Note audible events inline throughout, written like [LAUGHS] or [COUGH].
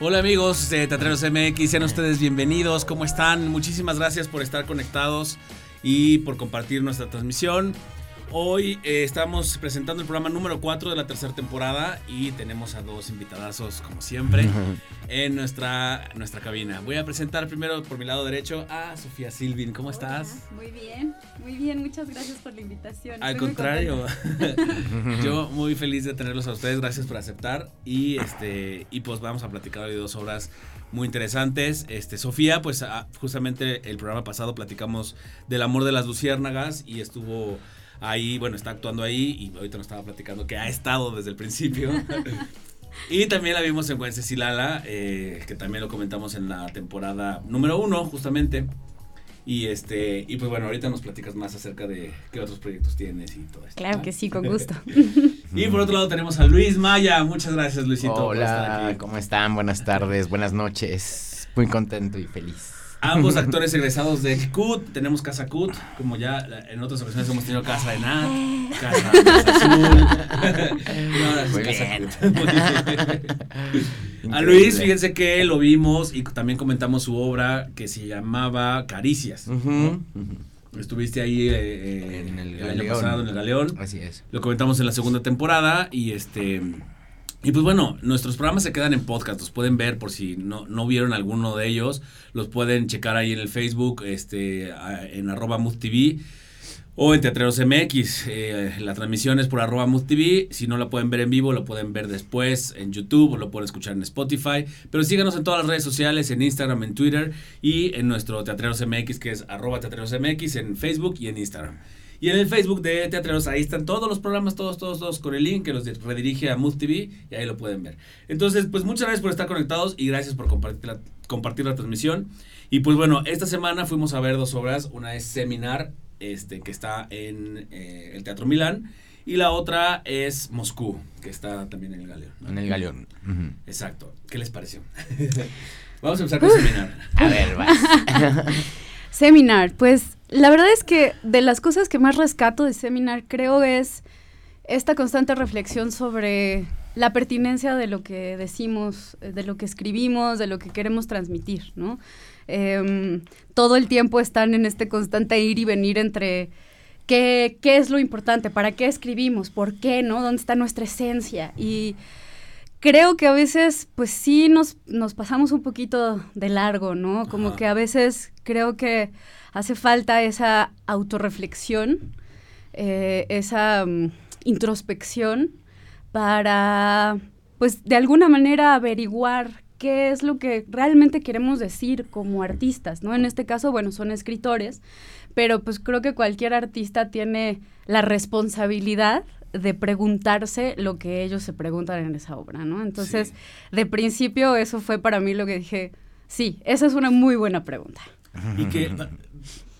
Hola amigos de Teatreros MX, sean ustedes bienvenidos, ¿cómo están? Muchísimas gracias por estar conectados y por compartir nuestra transmisión. Hoy eh, estamos presentando el programa número 4 de la tercera temporada y tenemos a dos invitadazos, como siempre, [LAUGHS] en nuestra, nuestra cabina. Voy a presentar primero por mi lado derecho a Sofía Silvin. ¿Cómo estás? muy bien, muy bien. Muchas gracias por la invitación. Al contrario, [LAUGHS] yo muy feliz de tenerlos a ustedes. Gracias por aceptar. Y, este, y pues vamos a platicar hoy dos obras muy interesantes. Este, Sofía, pues ah, justamente el programa pasado platicamos del amor de las luciérnagas y estuvo ahí, bueno, está actuando ahí y ahorita nos estaba platicando que ha estado desde el principio. [LAUGHS] y también la vimos en Wencesilala, eh, que también lo comentamos en la temporada número uno, justamente. Y este, y pues bueno, ahorita nos platicas más acerca de qué otros proyectos tienes y todo esto. Claro que sí, con gusto. [LAUGHS] y por otro lado tenemos a Luis Maya. Muchas gracias, Luisito. Hola, ¿cómo están? Buenas tardes, buenas noches. Muy contento y feliz. Ambos [LAUGHS] actores egresados de CUT, tenemos Casa CUT, como ya en otras ocasiones hemos tenido Casa de Nat, Casa, Azul. [LAUGHS] Muy bien. A Luis, fíjense que lo vimos y también comentamos su obra que se llamaba Caricias. Estuviste ahí eh, eh, en el, el año pasado en el Galeón. Así es. Lo comentamos en la segunda temporada y este y pues bueno, nuestros programas se quedan en podcast, los pueden ver por si no, no vieron alguno de ellos, los pueden checar ahí en el Facebook, este, en arroba TV o en Teatreros MX. Eh, la transmisión es por arroba TV, si no la pueden ver en vivo, lo pueden ver después en YouTube o lo pueden escuchar en Spotify, pero síganos en todas las redes sociales, en Instagram, en Twitter y en nuestro Teatreros MX que es arroba Teatreros MX en Facebook y en Instagram. Y en el Facebook de Teatreros, ahí están todos los programas, todos, todos, todos, con el link que los redirige a Mood TV y ahí lo pueden ver. Entonces, pues muchas gracias por estar conectados y gracias por compartir la, compartir la transmisión. Y pues bueno, esta semana fuimos a ver dos obras. Una es Seminar, este, que está en eh, el Teatro Milán. Y la otra es Moscú, que está también en el Galeón. En el Galeón. Exacto. ¿Qué les pareció? [LAUGHS] Vamos a empezar con Seminar. A ver, vas. [LAUGHS] Seminar, pues la verdad es que de las cosas que más rescato de Seminar creo es esta constante reflexión sobre la pertinencia de lo que decimos, eh, de lo que escribimos, de lo que queremos transmitir, ¿no? Em, todo el tiempo están en este constante ir y venir entre qué, qué es lo importante, para qué escribimos, por qué, ¿no? ¿Dónde está nuestra esencia? Y creo que a veces, pues sí, nos, nos pasamos un poquito de largo, ¿no? Como que a veces creo que hace falta esa autorreflexión, eh, esa mm, introspección para, pues, de alguna manera averiguar qué es lo que realmente queremos decir como artistas, ¿no? En este caso, bueno, son escritores, pero pues creo que cualquier artista tiene la responsabilidad de preguntarse lo que ellos se preguntan en esa obra, ¿no? Entonces, de principio eso fue para mí lo que dije, sí, esa es una muy buena pregunta. Y que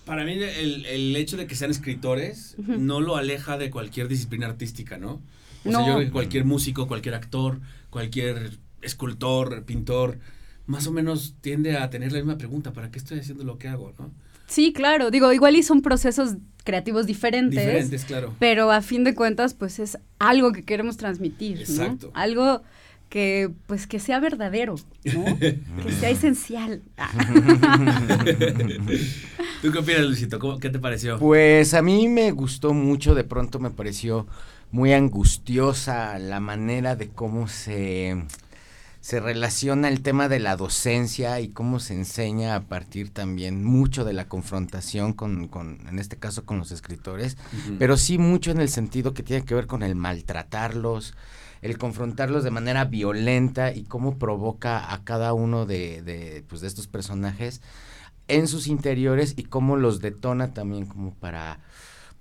para mí el, hecho de que sean escritores no lo aleja de cualquier disciplina artística, ¿no? O sea, yo creo que cualquier músico, cualquier actor, cualquier escultor, pintor, más o menos tiende a tener la misma pregunta, ¿para qué estoy haciendo lo que hago, no? Sí, claro, digo, igual y son procesos creativos diferentes. Diferentes, claro. Pero a fin de cuentas, pues es algo que queremos transmitir, Exacto. Algo que pues que sea verdadero, ¿no? [LAUGHS] que sea esencial. [LAUGHS] ¿Tú qué opinas, Luisito? ¿Qué te pareció? Pues a mí me gustó mucho, de pronto me pareció muy angustiosa la manera de cómo se se relaciona el tema de la docencia y cómo se enseña a partir también mucho de la confrontación con, con en este caso con los escritores, pero sí mucho en el sentido que tiene que ver con el maltratarlos, el confrontarlos de manera violenta y cómo provoca a cada uno de, de, pues, de estos personajes en sus interiores y cómo los detona también como para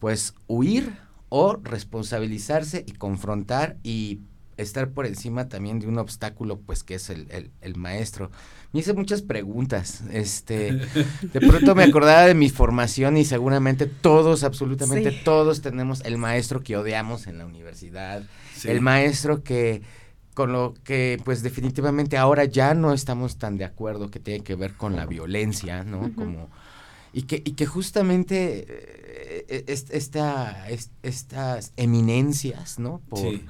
pues huir o responsabilizarse y confrontar y estar por encima también de un obstáculo pues que es el, el, maestro. Me hice muchas preguntas, este, [LAUGHS] de pronto me acordaba de mi formación y seguramente todos, absolutamente todos tenemos el maestro que odiamos en la universidad, el maestro que con lo que pues definitivamente ahora ya no estamos tan de acuerdo que tiene que ver con la violencia, ¿no? Como y que y que justamente eh, esta, estas eminencias, ¿no? Por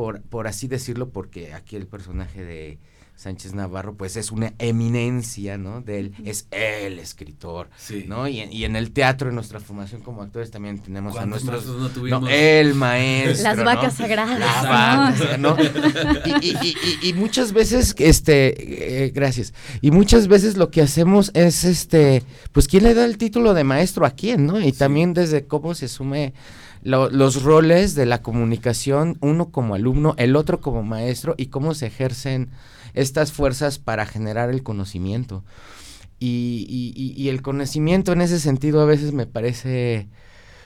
por, por así decirlo, porque aquí el personaje de Sánchez Navarro, pues es una eminencia, ¿no? De él, es el escritor, Sí. ¿no? Y, en- y en el teatro, en nuestra formación como actores, también tenemos a ¿Cuántos nuestros... no tuvimos? el [LAUGHS] maestro, Las ¿no? vacas sagradas, Las ¿no? vacas, ¿no? Y, y- y- y- y muchas veces, este, eh, gracias, y muchas veces lo que hacemos es, este, pues, ¿quién le da el título de maestro a quién, no? Y también desde cómo se asume lo- los roles de la comunicación, uno como alumno, el otro como maestro, y cómo se ejercen estas fuerzas para generar el conocimiento. Y, y- y- el conocimiento en ese sentido a veces me parece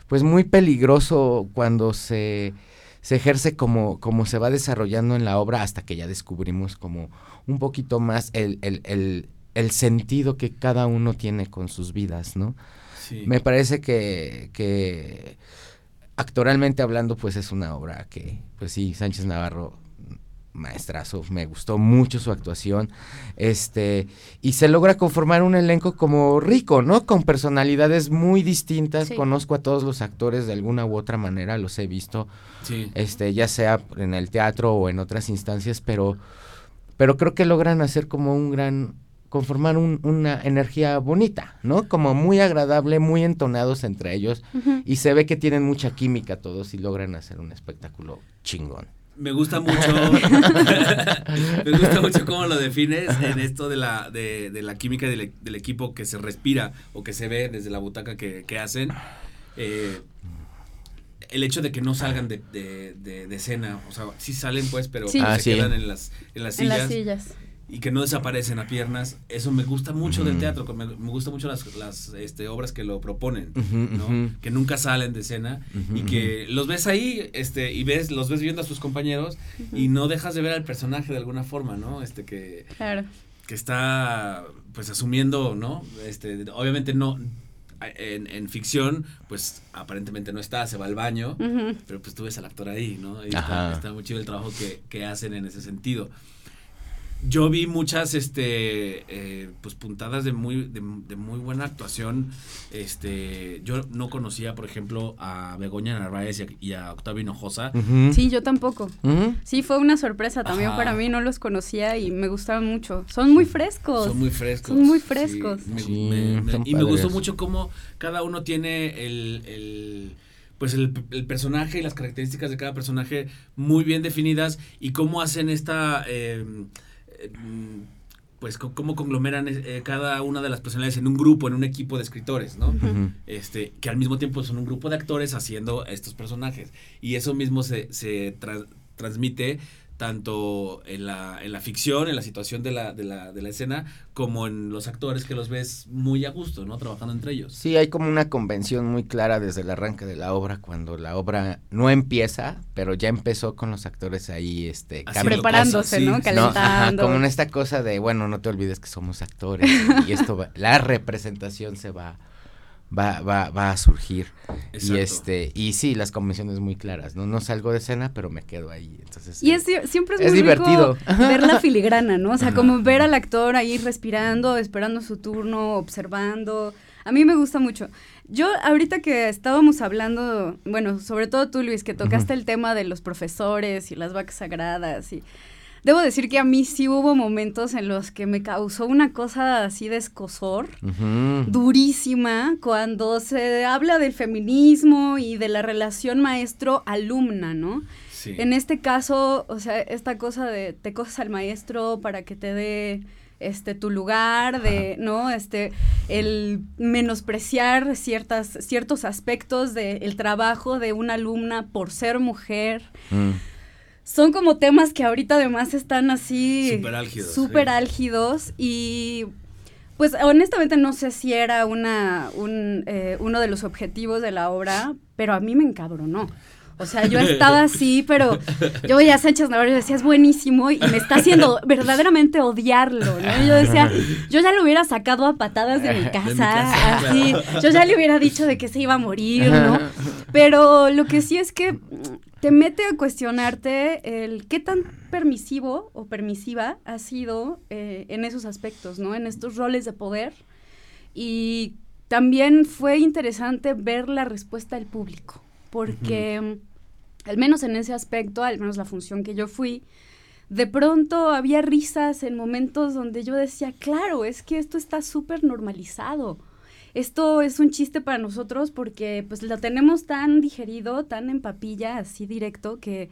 pues muy peligroso cuando se, se ejerce como, como se va desarrollando en la obra hasta que ya descubrimos como un poquito más el, el, el, el sentido que cada uno tiene con sus vidas, ¿no? Sí. Me parece que, que actoralmente hablando, pues es una obra que, pues sí, Sánchez Navarro, maestrazo, me gustó mucho su actuación, este, y se logra conformar un elenco como rico, ¿no? Con personalidades muy distintas, Sí. conozco a todos los actores de alguna u otra manera, los he visto, Sí. este, ya sea en el teatro o en otras instancias, pero, pero creo que logran hacer como un gran, conformar un- una energía bonita, ¿no? Como muy agradable, muy entonados entre ellos, y se ve que tienen mucha química todos y logran hacer un espectáculo chingón. Me gusta mucho. [LAUGHS] [LAUGHS] me gusta mucho cómo lo defines en esto de la, de, de la química del, del equipo que se respira o que se ve desde la butaca que, que hacen. Eh, el hecho de que no salgan de, de, de- de escena, o sea, sí salen pues, pero Sí. Ah, se sí. quedan en las, en las En sillas. las sillas. Y que no desaparecen a piernas, eso me gusta mucho del teatro, me, me gusta mucho las, las este, obras que lo proponen, que nunca salen de escena y que los ves ahí este, y ves, los ves viendo a sus compañeros y no dejas de ver al personaje de alguna forma, ¿no? Este que, Claro. que está pues asumiendo, ¿no? Este, obviamente no, en, en ficción, pues aparentemente no está, se va al baño, pero pues tú ves al actor ahí, ¿no? Y está, está muy chido el trabajo que, que hacen en ese sentido. Yo vi muchas, este, eh, pues puntadas de muy, de, de muy buena actuación. Este, yo no conocía, por ejemplo, a Begoña Narváez y a, y a Octavio Hinojosa. Sí, yo tampoco. Sí, fue una sorpresa también Ajá. para mí, no los conocía y me gustaron mucho. Son muy frescos. Son muy frescos. Son muy sí, frescos. me- Sí, me- me- son y me gustó mucho cómo cada uno tiene el, el- pues el, el personaje y las características de cada personaje muy bien definidas y cómo hacen esta eh, pues co- cómo conglomeran eh, cada una de las personalidades en un grupo, en un equipo de escritores, ¿no? Este, que al mismo tiempo son un grupo de actores haciendo estos personajes. Y eso mismo se, se tra- transmite tanto en la, en la ficción, en la situación de la, de, la, de la escena, como en los actores que los ves muy a gusto, ¿no? Trabajando entre ellos. Sí, hay como una convención muy clara desde el arranque de la obra, cuando la obra no empieza, pero ya empezó con los actores ahí, este, Preparándose, cosas, ¿no? sí. Calentando. No, ajá, como en esta cosa de, bueno, no te olvides que somos actores y esto va- la representación se va va va va a surgir y este y sí, las convenciones muy claras, no no salgo de escena, pero me quedo ahí. Entonces Y es, sie- siempre es, es muy divertido. rico [LAUGHS] ver la filigrana, ¿no? O sea, como ver al actor ahí respirando, esperando su turno, observando. A mí me gusta mucho. Yo, ahorita que estábamos hablando, bueno, sobre todo tú, Luis, que tocaste el tema de los profesores y las vacas sagradas y... Debo decir que a mí sí hubo momentos en los que me causó una cosa así de escosor durísima cuando se habla del feminismo y de la relación maestro-alumna, ¿no? Sí. En este caso, o sea, esta cosa de te coges al maestro para que te dé este tu lugar, de, ¿no? Este, el menospreciar ciertas, ciertos aspectos del trabajo de una alumna por ser mujer. Mm. Son como temas que ahorita además están así Súper álgidos, súper sí. álgidos y pues honestamente no sé si era una, un, eh, uno de los objetivos de la obra, pero a mí me encabronó. O sea, yo estaba así, pero yo veía a Sánchez Navarro y decía, es buenísimo y me está haciendo [LAUGHS] verdaderamente odiarlo, ¿no? Y yo decía, yo ya lo hubiera sacado a patadas de mi casa, casa, así, claro. yo ya le hubiera dicho de que se iba a morir, ¿no? [LAUGHS] Pero lo que sí es que te mete a cuestionarte el qué tan permisivo o permisiva ha sido eh, en esos aspectos, ¿no? En estos roles de poder. Y también fue interesante ver la respuesta del público, porque mm, al menos en ese aspecto, al menos la función que yo fui, de pronto había risas en momentos donde yo decía, claro, es que esto está súper normalizado. Esto es un chiste para nosotros porque pues lo tenemos tan digerido, tan en papilla, así directo, que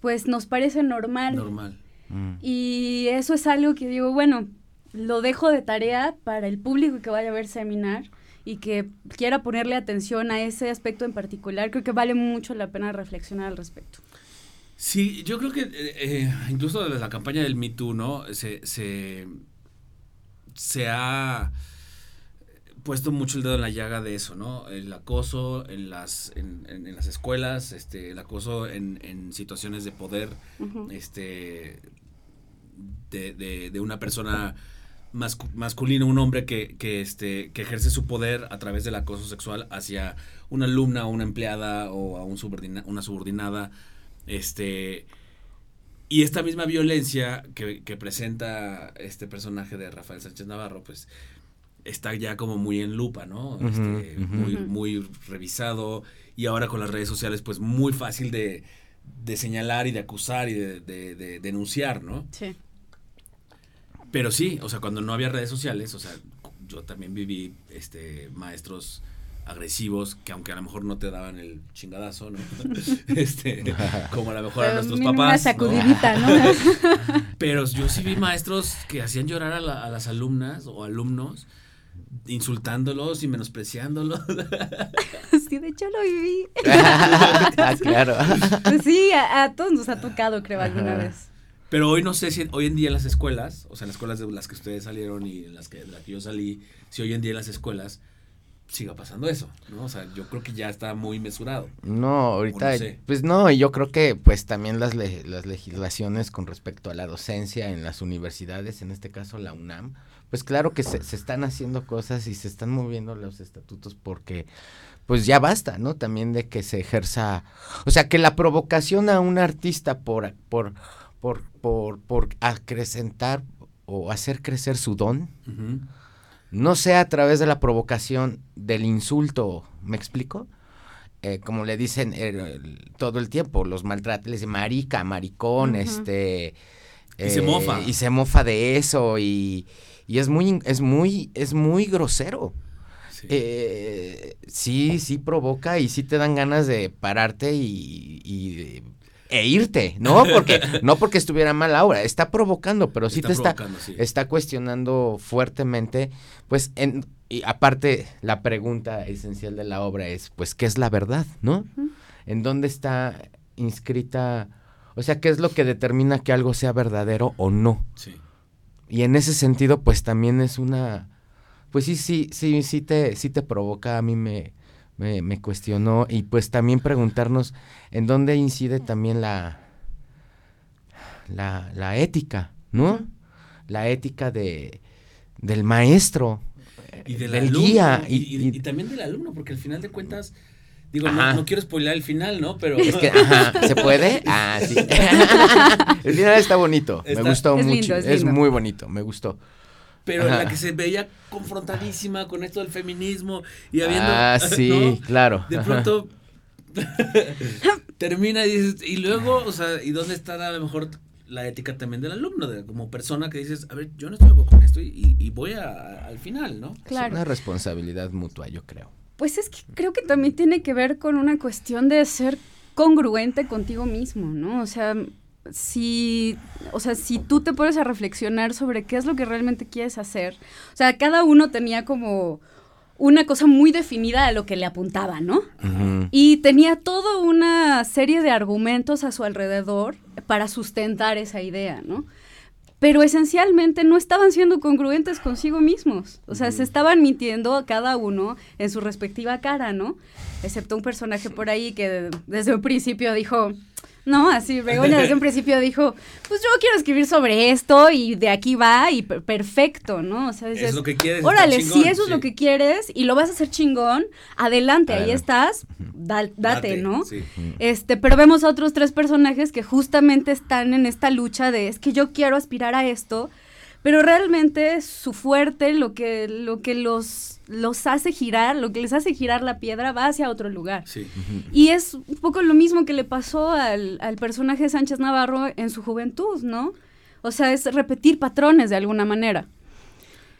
pues nos parece normal. Normal. Mm. Y eso es algo que digo, bueno, lo dejo de tarea para el público que vaya a ver seminar y que quiera ponerle atención a ese aspecto en particular. Creo que vale mucho la pena reflexionar al respecto. Sí, yo creo que eh, eh, incluso desde la campaña del Me Too, ¿no? Se, se, se, ha puesto mucho el dedo en la llaga de eso, ¿no? El acoso en las, en, en, las escuelas, este, el acoso en, en situaciones de poder, este, de, de, de, una persona masculina, un hombre que, que, este, que ejerce su poder a través del acoso sexual hacia una alumna o una empleada o a un subordina, una subordinada este. Y esta misma violencia que, presenta este personaje de Rafael Sánchez Navarro, pues está ya como muy en lupa, ¿no? Este, muy, muy revisado. Y ahora con las redes sociales, pues muy fácil de, señalar y de acusar y de, denunciar, ¿no? Sí. Pero sí, o sea, cuando no había redes sociales, o sea, yo también viví este maestros agresivos que aunque a lo mejor no te daban el chingadazo, ¿no? [LAUGHS] este, como a lo mejor a nuestros papás. Una sacudidita, ¿no? Pero yo sí vi maestros que hacían llorar a, las alumnas o alumnos insultándolos y menospreciándolos. [LAUGHS] Sí, de hecho lo viví. [LAUGHS] ah, claro. Pues sí, a, todos nos ha tocado, creo, alguna vez. Pero hoy no sé si hoy en día en las escuelas, o sea, las escuelas de las que ustedes salieron y en las que, de las que yo salí, si hoy en día en las escuelas siga pasando eso, ¿no? O sea, yo creo que ya está muy mesurado. No, ahorita, pues no, yo creo que pues también las, las legislaciones con respecto a la docencia en las universidades, en este caso la UNAM, pues claro que se, se están haciendo cosas y se están moviendo los estatutos porque pues ya basta, ¿no? También de que se ejerza, o sea, que la provocación a un artista por, por, por, por, por acrecentar o hacer crecer su don, no sea a través de la provocación del insulto, ¿me explico? Eh, como le dicen eh, todo el tiempo, los maltratos, le dicen marica, maricón, este... y se mofa. Eh, y se mofa de eso y, y, es muy, es muy, es muy grosero. Sí. sí, sí provoca y sí te dan ganas de pararte y, y e irte, ¿no? Porque [LAUGHS] no porque estuviera mal ahora, está provocando, pero sí te está está cuestionando fuertemente, pues en y aparte la pregunta esencial de la obra es, pues ¿qué es la verdad, no? ¿En dónde está inscrita? O sea, ¿qué es lo que determina que algo sea verdadero o no? Sí. Y en ese sentido, pues también es una pues sí, sí, sí, sí te, sí te provoca, a mí me, me, cuestionó y pues también preguntarnos en dónde incide también la, la, la ética, ¿no? La ética de, del maestro, y del, guía. Y, también del alumno, porque al final de cuentas, digo, no, quiero spoiler el final, ¿no? Pero... ¿Se puede? Ah, sí. [LAUGHS] [LAUGHS] el final está bonito, me gustó mucho, es muy bonito, me gustó pero en la que se veía confrontadísima con esto del feminismo y habiendo... Ah, [LAUGHS] sí, claro. De pronto [LAUGHS] termina y dices, y luego, o sea, ¿y dónde está a lo mejor la ética también del alumno, de, como persona que dices, a ver, yo no estoy con esto y, voy al final, ¿no? Claro. Es una responsabilidad mutua, yo creo. Pues es que creo que también tiene que ver con una cuestión de ser congruente contigo mismo, ¿no? O sea, si, o sea, si tú te pones a reflexionar sobre qué es lo que realmente quieres hacer, o sea, cada uno tenía como una cosa muy definida a lo que le apuntaba, ¿no? Y tenía toda una serie de argumentos a su alrededor para sustentar esa idea, ¿no? Pero esencialmente no estaban siendo congruentes consigo mismos. O sea, se estaban mintiendo a cada uno en su respectiva cara, ¿no? Excepto un personaje por ahí que desde un principio dijo, no, así Begoña desde un principio dijo, pues yo quiero escribir sobre esto y de aquí va y perfecto, ¿no? O sea, es lo que quieres. Órale, si eso es lo que quieres y lo vas a hacer chingón, adelante, ahí estás, date, ¿no? Este, pero vemos a otros tres personajes que justamente están en esta lucha de es que yo quiero aspirar a esto, pero realmente su fuerte, lo que, lo que los, los hace girar, lo que les hace girar la piedra, va hacia otro lugar. Sí. Y es un poco lo mismo que le pasó al, al personaje de Sánchez Navarro en su juventud, ¿no? O sea, es repetir patrones de alguna manera.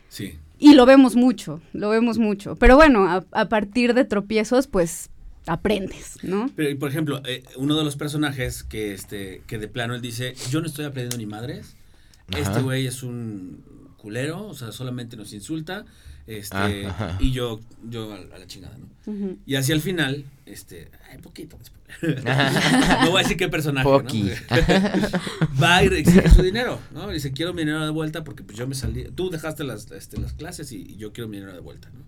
Sí. Y lo vemos mucho, lo vemos mucho. Pero bueno, a, a partir de tropiezos, pues aprendes, ¿no? Pero, y, por ejemplo, eh, uno de los personajes que, este, que de plano él dice, yo no estoy aprendiendo ni madres, Ajá. este güey es un culero, o sea, solamente nos insulta, este, Ah, y yo, yo a, a la chingada, ¿no? Y hacia el final, este, ay, poquito después. [LAUGHS] no voy a decir qué personaje, Poqui. ¿no? [LAUGHS] Va y exige su dinero, ¿no? Dice, quiero mi dinero de vuelta porque pues yo me salí, tú dejaste las, este, las clases y, y yo quiero mi dinero de vuelta, ¿no?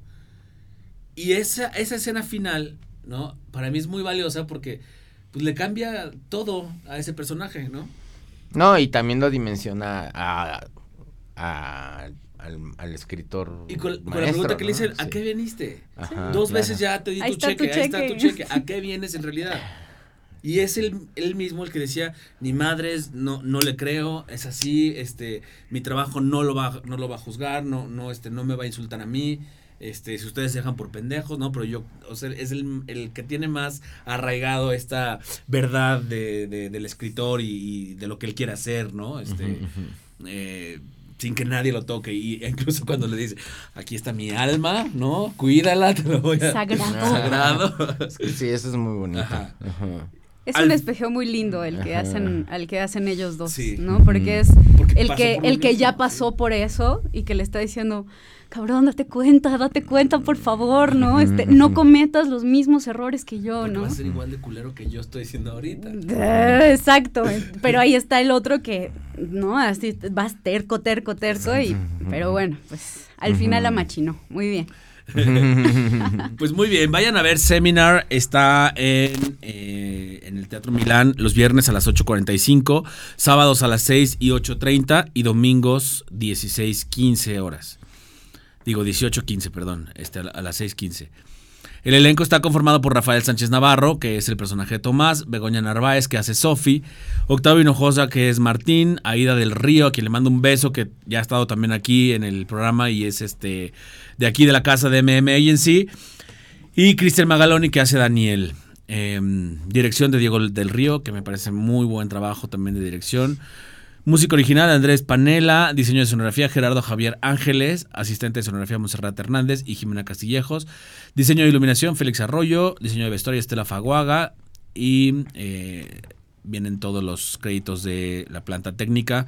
Y esa, esa escena final, ¿no? Para mí es muy valiosa porque pues le cambia todo a ese personaje, ¿no? No, y también lo dimensiona a, a- al, al escritor. Y con, con la maestro, pregunta que le dicen, ¿a Sí. qué viniste? Ajá, Dos claro. veces ya te di Ahí tu está tu cheque, ahí está tu cheque. cheque. ¿A qué vienes en realidad? Y es el, él mismo el que decía, ni madres, no, no le creo, es así, este, mi trabajo no lo va, no lo va a juzgar, no, no, este, no me va a insultar a mí, este, si ustedes se dejan por pendejos, no, pero yo, o sea, es el, el que tiene más arraigado esta verdad de, de- del escritor y, y de lo que él quiere hacer, ¿no? Este, eh, sin que nadie lo toque. Y [LAUGHS] incluso cuando le dice, aquí está mi alma, ¿no? Cuídala, te lo voy a... Sagrado. Sagrado. Sí, eso es muy bonito. Ajá. Ajá. Es Al- un espejeo muy lindo el que Ajá. hacen, al que hacen ellos dos, Sí. ¿no? Porque es Porque el que, el que ya pasó sí. por eso y que le está diciendo, cabrón, date cuenta, date cuenta, por favor, ¿no? Este, no cometas los mismos errores que yo, Porque ¿no? va a ser igual de culero que yo estoy diciendo ahorita. Eh, Exacto, pero ahí está el otro que, ¿no? Así vas terco, terco, terco y, pero bueno, pues al final la machinó, muy bien. [LAUGHS] Pues muy bien, vayan a ver Seminar, está en, eh, en el Teatro Milán los viernes a las 8.45, sábados a las 6 y 8.30 y domingos 16.15 horas. Digo 18.15, perdón, este, a la- a las 6.15. El elenco está conformado por Rafael Sánchez Navarro, que es el personaje de Tomás, Begoña Narváez, que hace Sofi, Octavio Hinojosa, que es Martín, Aida del Río, a quien le mando un beso, que ya ha estado también aquí en el programa y es este de aquí de la casa de MM Agency, y Cristian Magaloni, que hace Daniel. Em, dirección de Diego del Río, que me parece muy buen trabajo también de dirección. Música original Andrés Panela, diseño de sonografía Gerardo Javier Ángeles, asistente de sonografía Monserrat Hernández y Jimena Castillejos, diseño de iluminación Félix Arroyo, diseño de vestuario Estela Faguaga. Y eh, vienen todos los créditos de la planta técnica.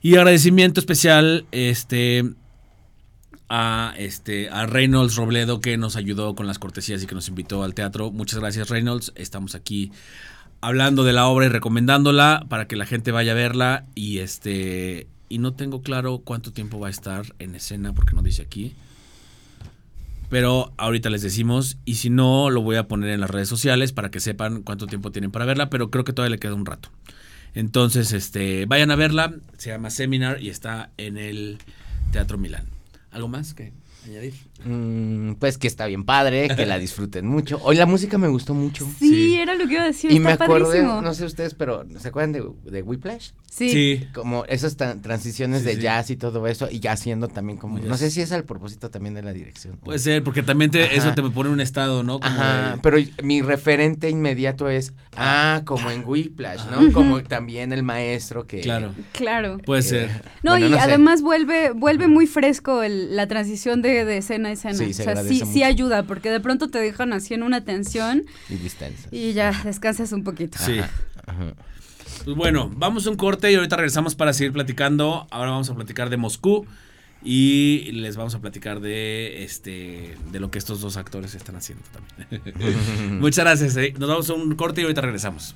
Y agradecimiento especial este, a, este, a Reynolds Robledo que nos ayudó con las cortesías y que nos invitó al teatro. Muchas gracias Reynolds, estamos aquí hablando de la obra y recomendándola para que la gente vaya a verla y este y no tengo claro cuánto tiempo va a estar en escena porque no dice aquí. Pero ahorita les decimos y si no lo voy a poner en las redes sociales para que sepan cuánto tiempo tienen para verla, pero creo que todavía le queda un rato. Entonces, este, vayan a verla, se llama Seminar y está en el Teatro Milán. ¿Algo más que añadir? Mm, pues que está bien padre, que la disfruten mucho. Hoy la música me gustó mucho. Sí, Sí. era lo que iba a decir, Y está me acordé, padrísimo. no sé ustedes, pero ¿se acuerdan de, de Whiplash? Sí. Como esas transiciones Sí, de sí. jazz y todo eso, y ya haciendo también como, Como no sé si es al propósito también de la dirección. Puede ser, porque también te- eso te pone en un estado, ¿no? Como Ajá, de- pero mi referente inmediato es, ah, como en Whiplash, ¿no? Ajá. Como también el maestro que... Claro, Claro. puede ser. No, bueno, y sé. además vuelve, vuelve muy fresco el- la transición de, de escena a escena. Sí, se o sea, sí, sí ayuda, porque de pronto te dejan así en una tensión Y y ya descansas un poquito. Sí. Ajá. Pues bueno, vamos a un corte y ahorita regresamos para seguir platicando. Ahora vamos a platicar de Moscú y les vamos a platicar de este de lo que estos dos actores están haciendo también. [LAUGHS] Muchas gracias. eh. Nos vamos a un corte y ahorita regresamos.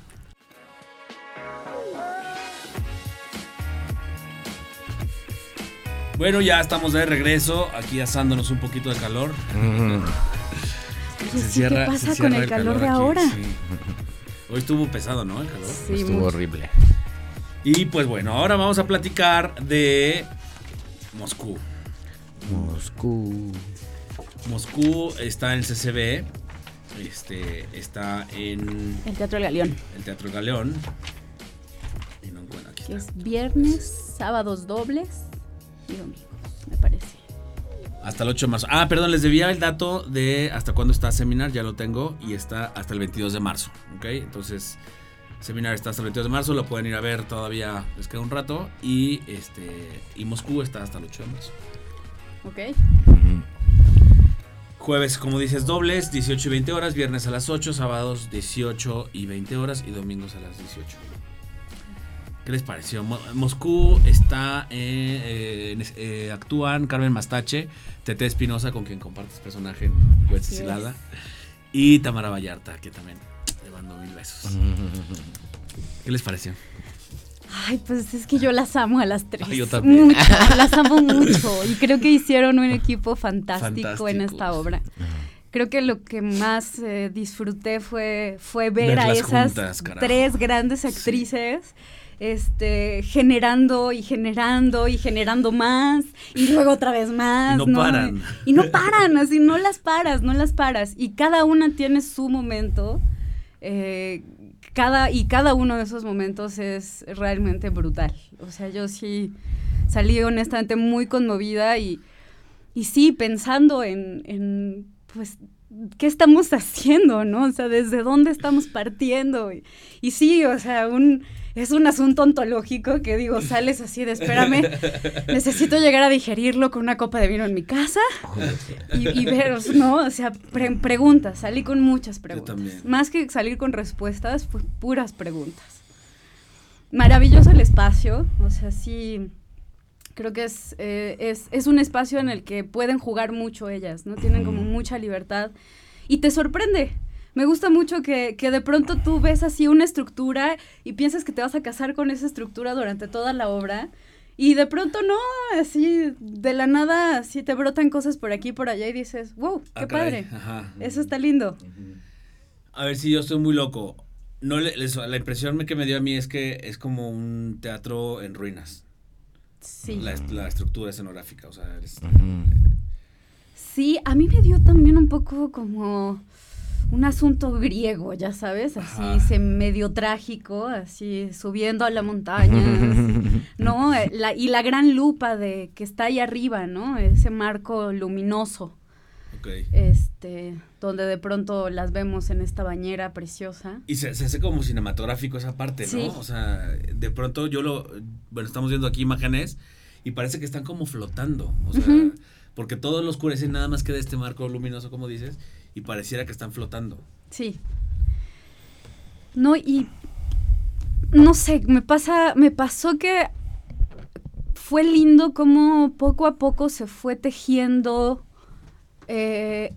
Bueno, ya estamos de regreso, aquí asándonos un poquito de calor. Oye, sí, ¿qué pasa con el calor, de aquí, ahora? sí. Hoy estuvo pesado, ¿no? El calor. Sí, Estuvo horrible. Y pues bueno, ahora vamos a platicar de Moscú. Moscú. Moscú está en el CCB, este, está en El Teatro del Galeón, el Teatro Galeón. Y no encuentro, aquí está. es viernes, sábados dobles y me parece. Hasta el 8 de marzo. Ah, perdón, les debía el dato de hasta cuándo está Seminar, ya lo tengo, y está hasta el 22 de marzo, ¿ok? Entonces, Seminar está hasta el 22 de marzo, lo pueden ir a ver todavía, les queda un rato, y este y Moscú está hasta el 8 de marzo. Ok. Jueves, como dices, dobles, 18 y 20 horas, viernes a las 8, sábados 18 y 20 horas y domingos a las 18. ¿Qué les pareció? Mo- Moscú está, eh, eh, eh, actúan Carmen Mastache, Tete Espinosa, con quien compartes personaje en y Tamara Vallarta, que también le mando mil besos. [LAUGHS] ¿Qué les pareció? Ay, pues es que yo las amo a las tres. Ay, yo también. Mucho, las amo mucho. Y creo que hicieron un equipo fantástico, en esta obra. Creo que lo que más eh, disfruté fue, fue ver a esas juntas, tres grandes actrices. Este, generando y generando y generando más y luego otra vez más. Y no paran. Y no paran, así no las paras, no las paras. Y cada una tiene su momento. eh, cada, y cada uno de esos momentos es realmente brutal. O sea, yo sí salí honestamente muy conmovida y, y sí pensando en, en, pues, ¿qué estamos haciendo, no? O sea, ¿desde dónde estamos partiendo? Y, y sí, o sea, un, es un asunto ontológico que digo, sales así de, espérame, necesito llegar a digerirlo con una copa de vino en mi casa y, y ver, ¿no? O sea, pre- preguntas, salí con muchas preguntas. también. Más que salir con respuestas, pues puras preguntas. Maravilloso el espacio, o sea, sí, creo que es, eh, es, es un espacio en el que pueden jugar mucho ellas, ¿no? Tienen como mucha libertad y te sorprende. Me gusta mucho que, que de pronto tú ves así una estructura y piensas que te vas a casar con esa estructura durante toda la obra y de pronto no, así de la nada, así te brotan cosas por aquí y por allá y dices, wow, qué Ah, caray, padre, ajá. eso está lindo. A ver si yo estoy muy loco. No les- la impresión que me dio a mí es que es como un teatro en ruinas. Sí. La estructura escenográfica, o sea, es- Sí, a mí me dio también un poco como un asunto griego, ya sabes, así se medio trágico, así subiendo a la montaña, así, [LAUGHS] ¿no? Eh, La, y la gran lupa de que está ahí arriba, ¿no? Ese marco luminoso, ok. este, donde de pronto las vemos en esta bañera preciosa. Y se, se hace como cinematográfico esa parte, ¿no? Sí. O sea, de pronto yo lo, bueno, estamos viendo aquí imágenes y parece que están como flotando, o sea, porque todo lo oscurece, nada más queda este marco luminoso, como dices, y pareciera que están flotando. Sí. No, y no sé, me pasa, me pasó que fue lindo como poco a poco se fue tejiendo eh,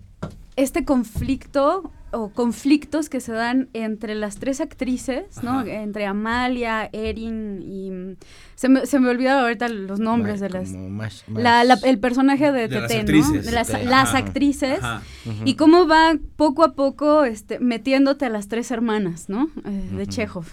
este conflicto o conflictos que se dan entre las tres actrices, ¿no? Ajá. Entre Amalia, Erin y... Se me, se me olvidaron ahorita los nombres de las... Como más- la- la- más- el personaje de, De las Tete, ¿no? actrices. De las, Tete, las ajá. actrices. Ajá. Y cómo va poco a poco este, metiéndote a las tres hermanas, ¿no? Eh, de. Chekhov.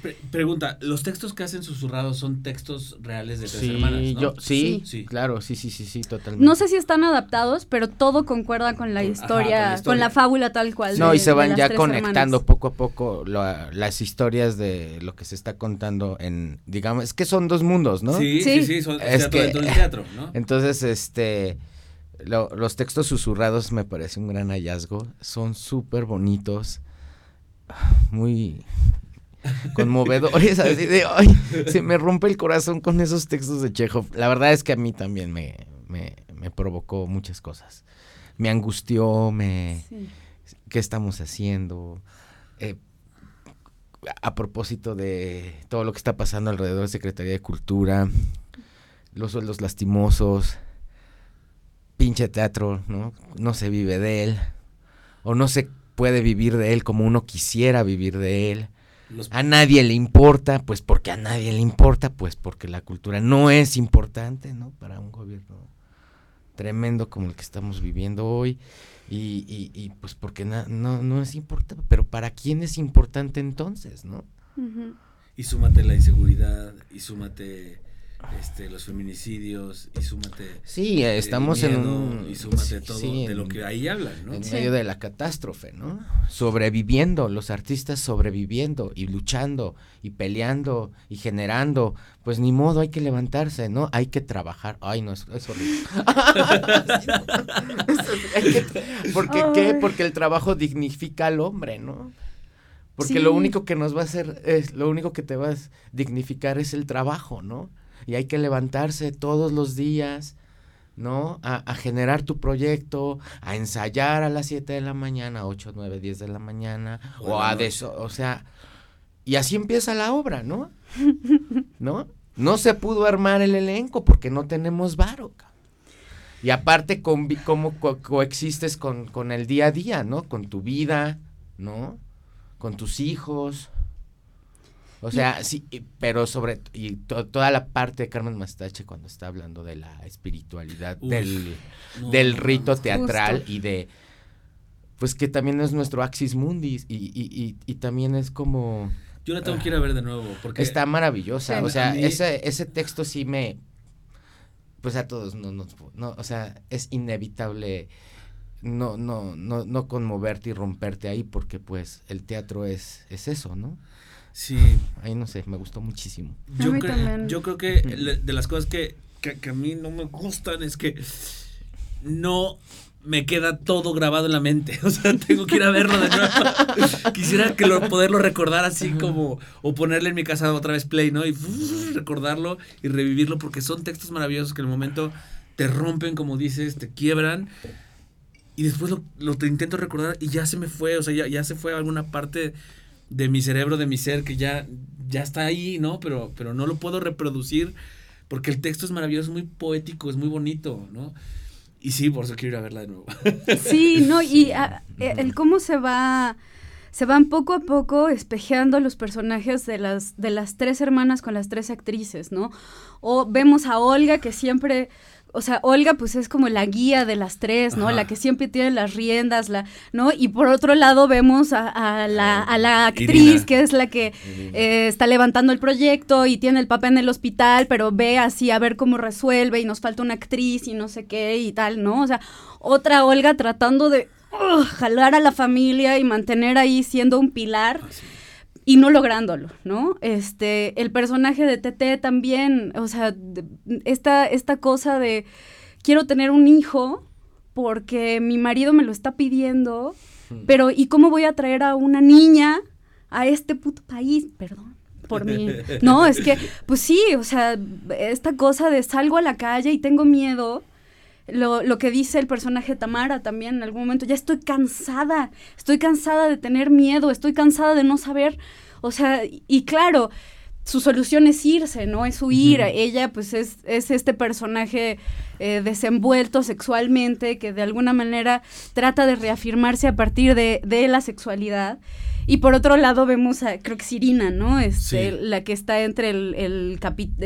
Pre- pregunta, ¿los textos que hacen susurrados son textos reales de tres Sí, hermanas, no? yo, sí, Sí. claro, sí, sí, sí, sí, totalmente. No sé si están adaptados, pero todo concuerda con la Con- ajá, historia, con la con, historia. la fábula tal cual. No, de- y se van ya conectando hermanas. poco a poco lo- las historias de lo que se está contando en, digamos, es que son dos mundos, ¿no? Sí, sí, Sí. sí, son Es teatro que- dentro del teatro, ¿no? [LAUGHS] Entonces, este, lo- los textos susurrados me parece un gran hallazgo, son súper bonitos, muy conmovedores, así de, ay, se me rompe el corazón con esos textos de Chekhov. La verdad es que a mí también me, me, me provocó muchas cosas. Me angustió, me... Sí. qué estamos haciendo. Eh, a propósito de todo lo que está pasando alrededor de Secretaría de Cultura, los sueldos lastimosos, pinche teatro, ¿no? No se vive de él, o no se puede vivir de él como uno quisiera vivir de él. Los- A nadie le importa, pues porque a nadie le importa, pues porque la cultura no es importante, ¿no? Para un gobierno tremendo como el que estamos viviendo hoy. Y, y, y, pues porque na- no, no es importante, pero ¿para quién es importante entonces, no? Y súmate la inseguridad, y súmate este, los feminicidios y súmate. Sí, estamos en un. Y súmate todo de lo que ahí hablan, ¿no? En medio de la catástrofe, ¿no? Sobreviviendo, los artistas sobreviviendo y luchando y peleando y generando. Pues ni modo, hay que levantarse, ¿no? Hay que trabajar. Ay, no, es, horrible. [LAUGHS] porque, ¿qué? Porque el trabajo dignifica al hombre, ¿no? Porque lo único que nos va a hacer, es, lo único que te va a dignificar es el trabajo, ¿no? Y hay que levantarse todos los días, ¿no? A, generar tu proyecto, a ensayar a las 7 de la mañana, 8, 9, 10 de la mañana, o, a de eso, o sea, y así empieza la obra, ¿no? [LAUGHS] ¿No? No se pudo armar el elenco porque no tenemos varo. Y aparte, cómo coexistes con, con el día a día, ¿no? Con tu vida, ¿no? Con tus hijos, o sea, sí, pero sobre y toda la parte de Carmen Mastache cuando está hablando de la espiritualidad del, del rito teatral y de pues que también es nuestro axis mundis y, y, y, también es como yo la tengo que ir a ver de nuevo porque está maravillosa, o sea, ese ese texto sí me pues a todos no, no, no o sea, es inevitable no, no, no, no conmoverte y romperte ahí porque pues el teatro es, es eso, ¿no? Sí. Ahí no sé, me gustó muchísimo. Yo, creo, yo creo que de las cosas que, que, a mí no me gustan es que no me queda todo grabado en la mente. [LAUGHS] O sea, tengo que ir a verlo de nuevo. [LAUGHS] Quisiera que lo, poderlo recordar así como, o ponerle en mi casa otra vez play, ¿no? Y [LAUGHS] recordarlo y revivirlo, porque son textos maravillosos que en el momento te rompen, como dices, te quiebran. Y después lo, lo te intento recordar y ya se me fue, o sea, ya, ya se fue a alguna parte de mi cerebro, de mi ser, que ya, ya está ahí, ¿no? Pero, pero no lo puedo reproducir porque el texto es maravilloso, es muy poético, es muy bonito, ¿no? Y sí, por eso quiero ir a verla de nuevo. [LAUGHS] Sí, no, y ah, eh, el cómo se va se van poco a poco espejeando los personajes de las, de las tres hermanas con las tres actrices, ¿no? O vemos a Olga que siempre o sea, Olga pues es como la guía de las tres, ¿no? La que siempre tiene las riendas, la, ¿no? Y por otro lado vemos a, la, a la, actriz que es la que eh, está levantando el proyecto y tiene el papá en el hospital, pero ve así a ver cómo resuelve y nos falta una actriz y no sé qué y tal, ¿no? O sea, otra Olga tratando de jalar a la familia y mantener ahí siendo un pilar. Ah, y no lográndolo, ¿no? Este, el personaje de TT también, o sea, esta, esta cosa de quiero tener un hijo porque mi marido me lo está pidiendo, hmm. pero ¿y cómo voy a traer a una niña a este puto país? Perdón por mí. No, es que, pues sí, o sea, esta cosa de salgo a la calle y tengo miedo lo, lo, que dice el personaje Tamara también en algún momento, ya estoy cansada, estoy cansada de tener miedo, estoy cansada de no saber, o sea, y claro, su solución es irse, ¿no? Es huir. Ella, pues, es, es este personaje eh, desenvuelto sexualmente que de alguna manera trata de reafirmarse a partir de, de la sexualidad. Y por otro lado vemos a, creo que Sirina, ¿no? Este, La que está entre el, el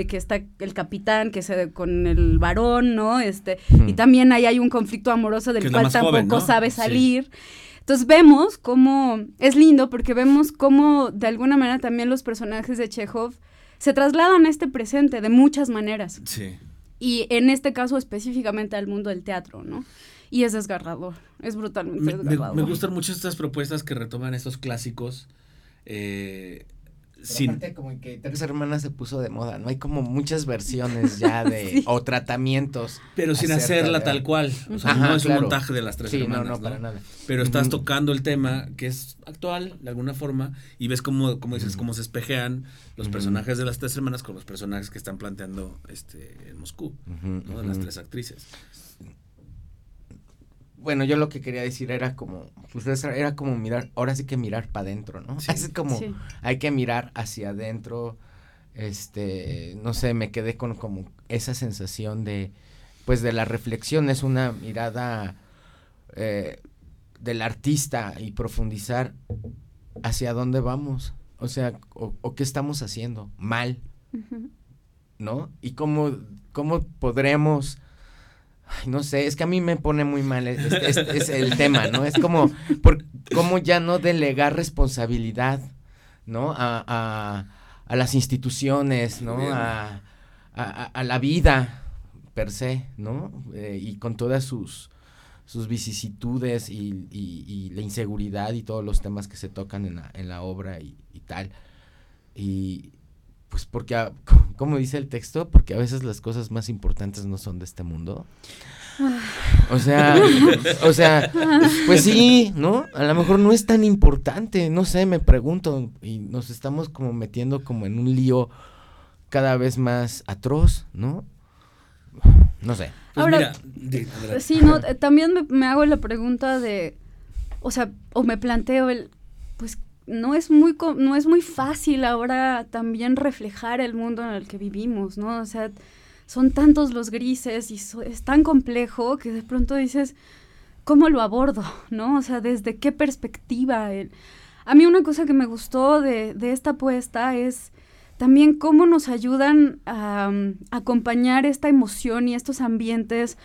que está el capitán, que se con el varón, ¿no? Este, y también ahí hay un conflicto amoroso del cual tampoco sabe salir. Entonces vemos cómo, es lindo porque vemos cómo de alguna manera también los personajes de Chekhov se trasladan a este presente de muchas maneras. Sí. Y en este caso específicamente al mundo del teatro, ¿no? Y es desgarrador, es brutalmente me, desgarrador. Me, gustan mucho estas propuestas que retoman estos clásicos. Eh, sin... como que Tres Hermanas se puso de moda, ¿no? Hay como muchas versiones ya [LAUGHS] de, o tratamientos. Pero sin hacerla tal cual, o sea, no es un montaje de las Tres Hermanas, no, no, para nada. Pero estás tocando el tema que es actual, de alguna forma, y ves cómo, como dices, cómo se espejean los personajes de las Tres Hermanas con los personajes que están planteando este, en Moscú, ¿no? De las tres actrices bueno, yo lo que quería decir era como, pues era como mirar, ahora sí que mirar para adentro, ¿no? Es como, hay que mirar hacia adentro, este, no sé, me quedé con como esa sensación de, pues de la reflexión, es una mirada eh, del artista y profundizar hacia dónde vamos, o sea, o, qué estamos haciendo mal, ¿no? Y cómo, cómo podremos Ay, no sé, es que a mí me pone muy mal es, el tema, ¿no? Es como, por, como ya no delegar responsabilidad, ¿no? A, a, a las instituciones, ¿no? A, a, la vida per se, ¿no? Eh, y con todas sus, sus vicisitudes y, y, la inseguridad y todos los temas que se tocan en la, en la obra y, y tal. Y pues porque, [LAUGHS] como dice el texto, porque a veces las cosas más importantes no son de este mundo. Ah. O sea, o sea, pues sí, ¿no? A lo mejor no es tan importante, no sé, me pregunto, y nos estamos como metiendo como en un lío cada vez más atroz, ¿no? No sé. Pues Ahora, sí, no, eh, también me, hago la pregunta de, o sea, o me planteo el, no es muy no es muy fácil ahora también reflejar el mundo en el que vivimos, ¿no? O sea, son tantos los grises y es tan complejo que de pronto dices, ¿cómo lo abordo? ¿No? O sea, ¿desde qué perspectiva? A mí una cosa que me gustó de, de esta apuesta es también cómo nos ayudan a, acompañar esta emoción y estos ambientes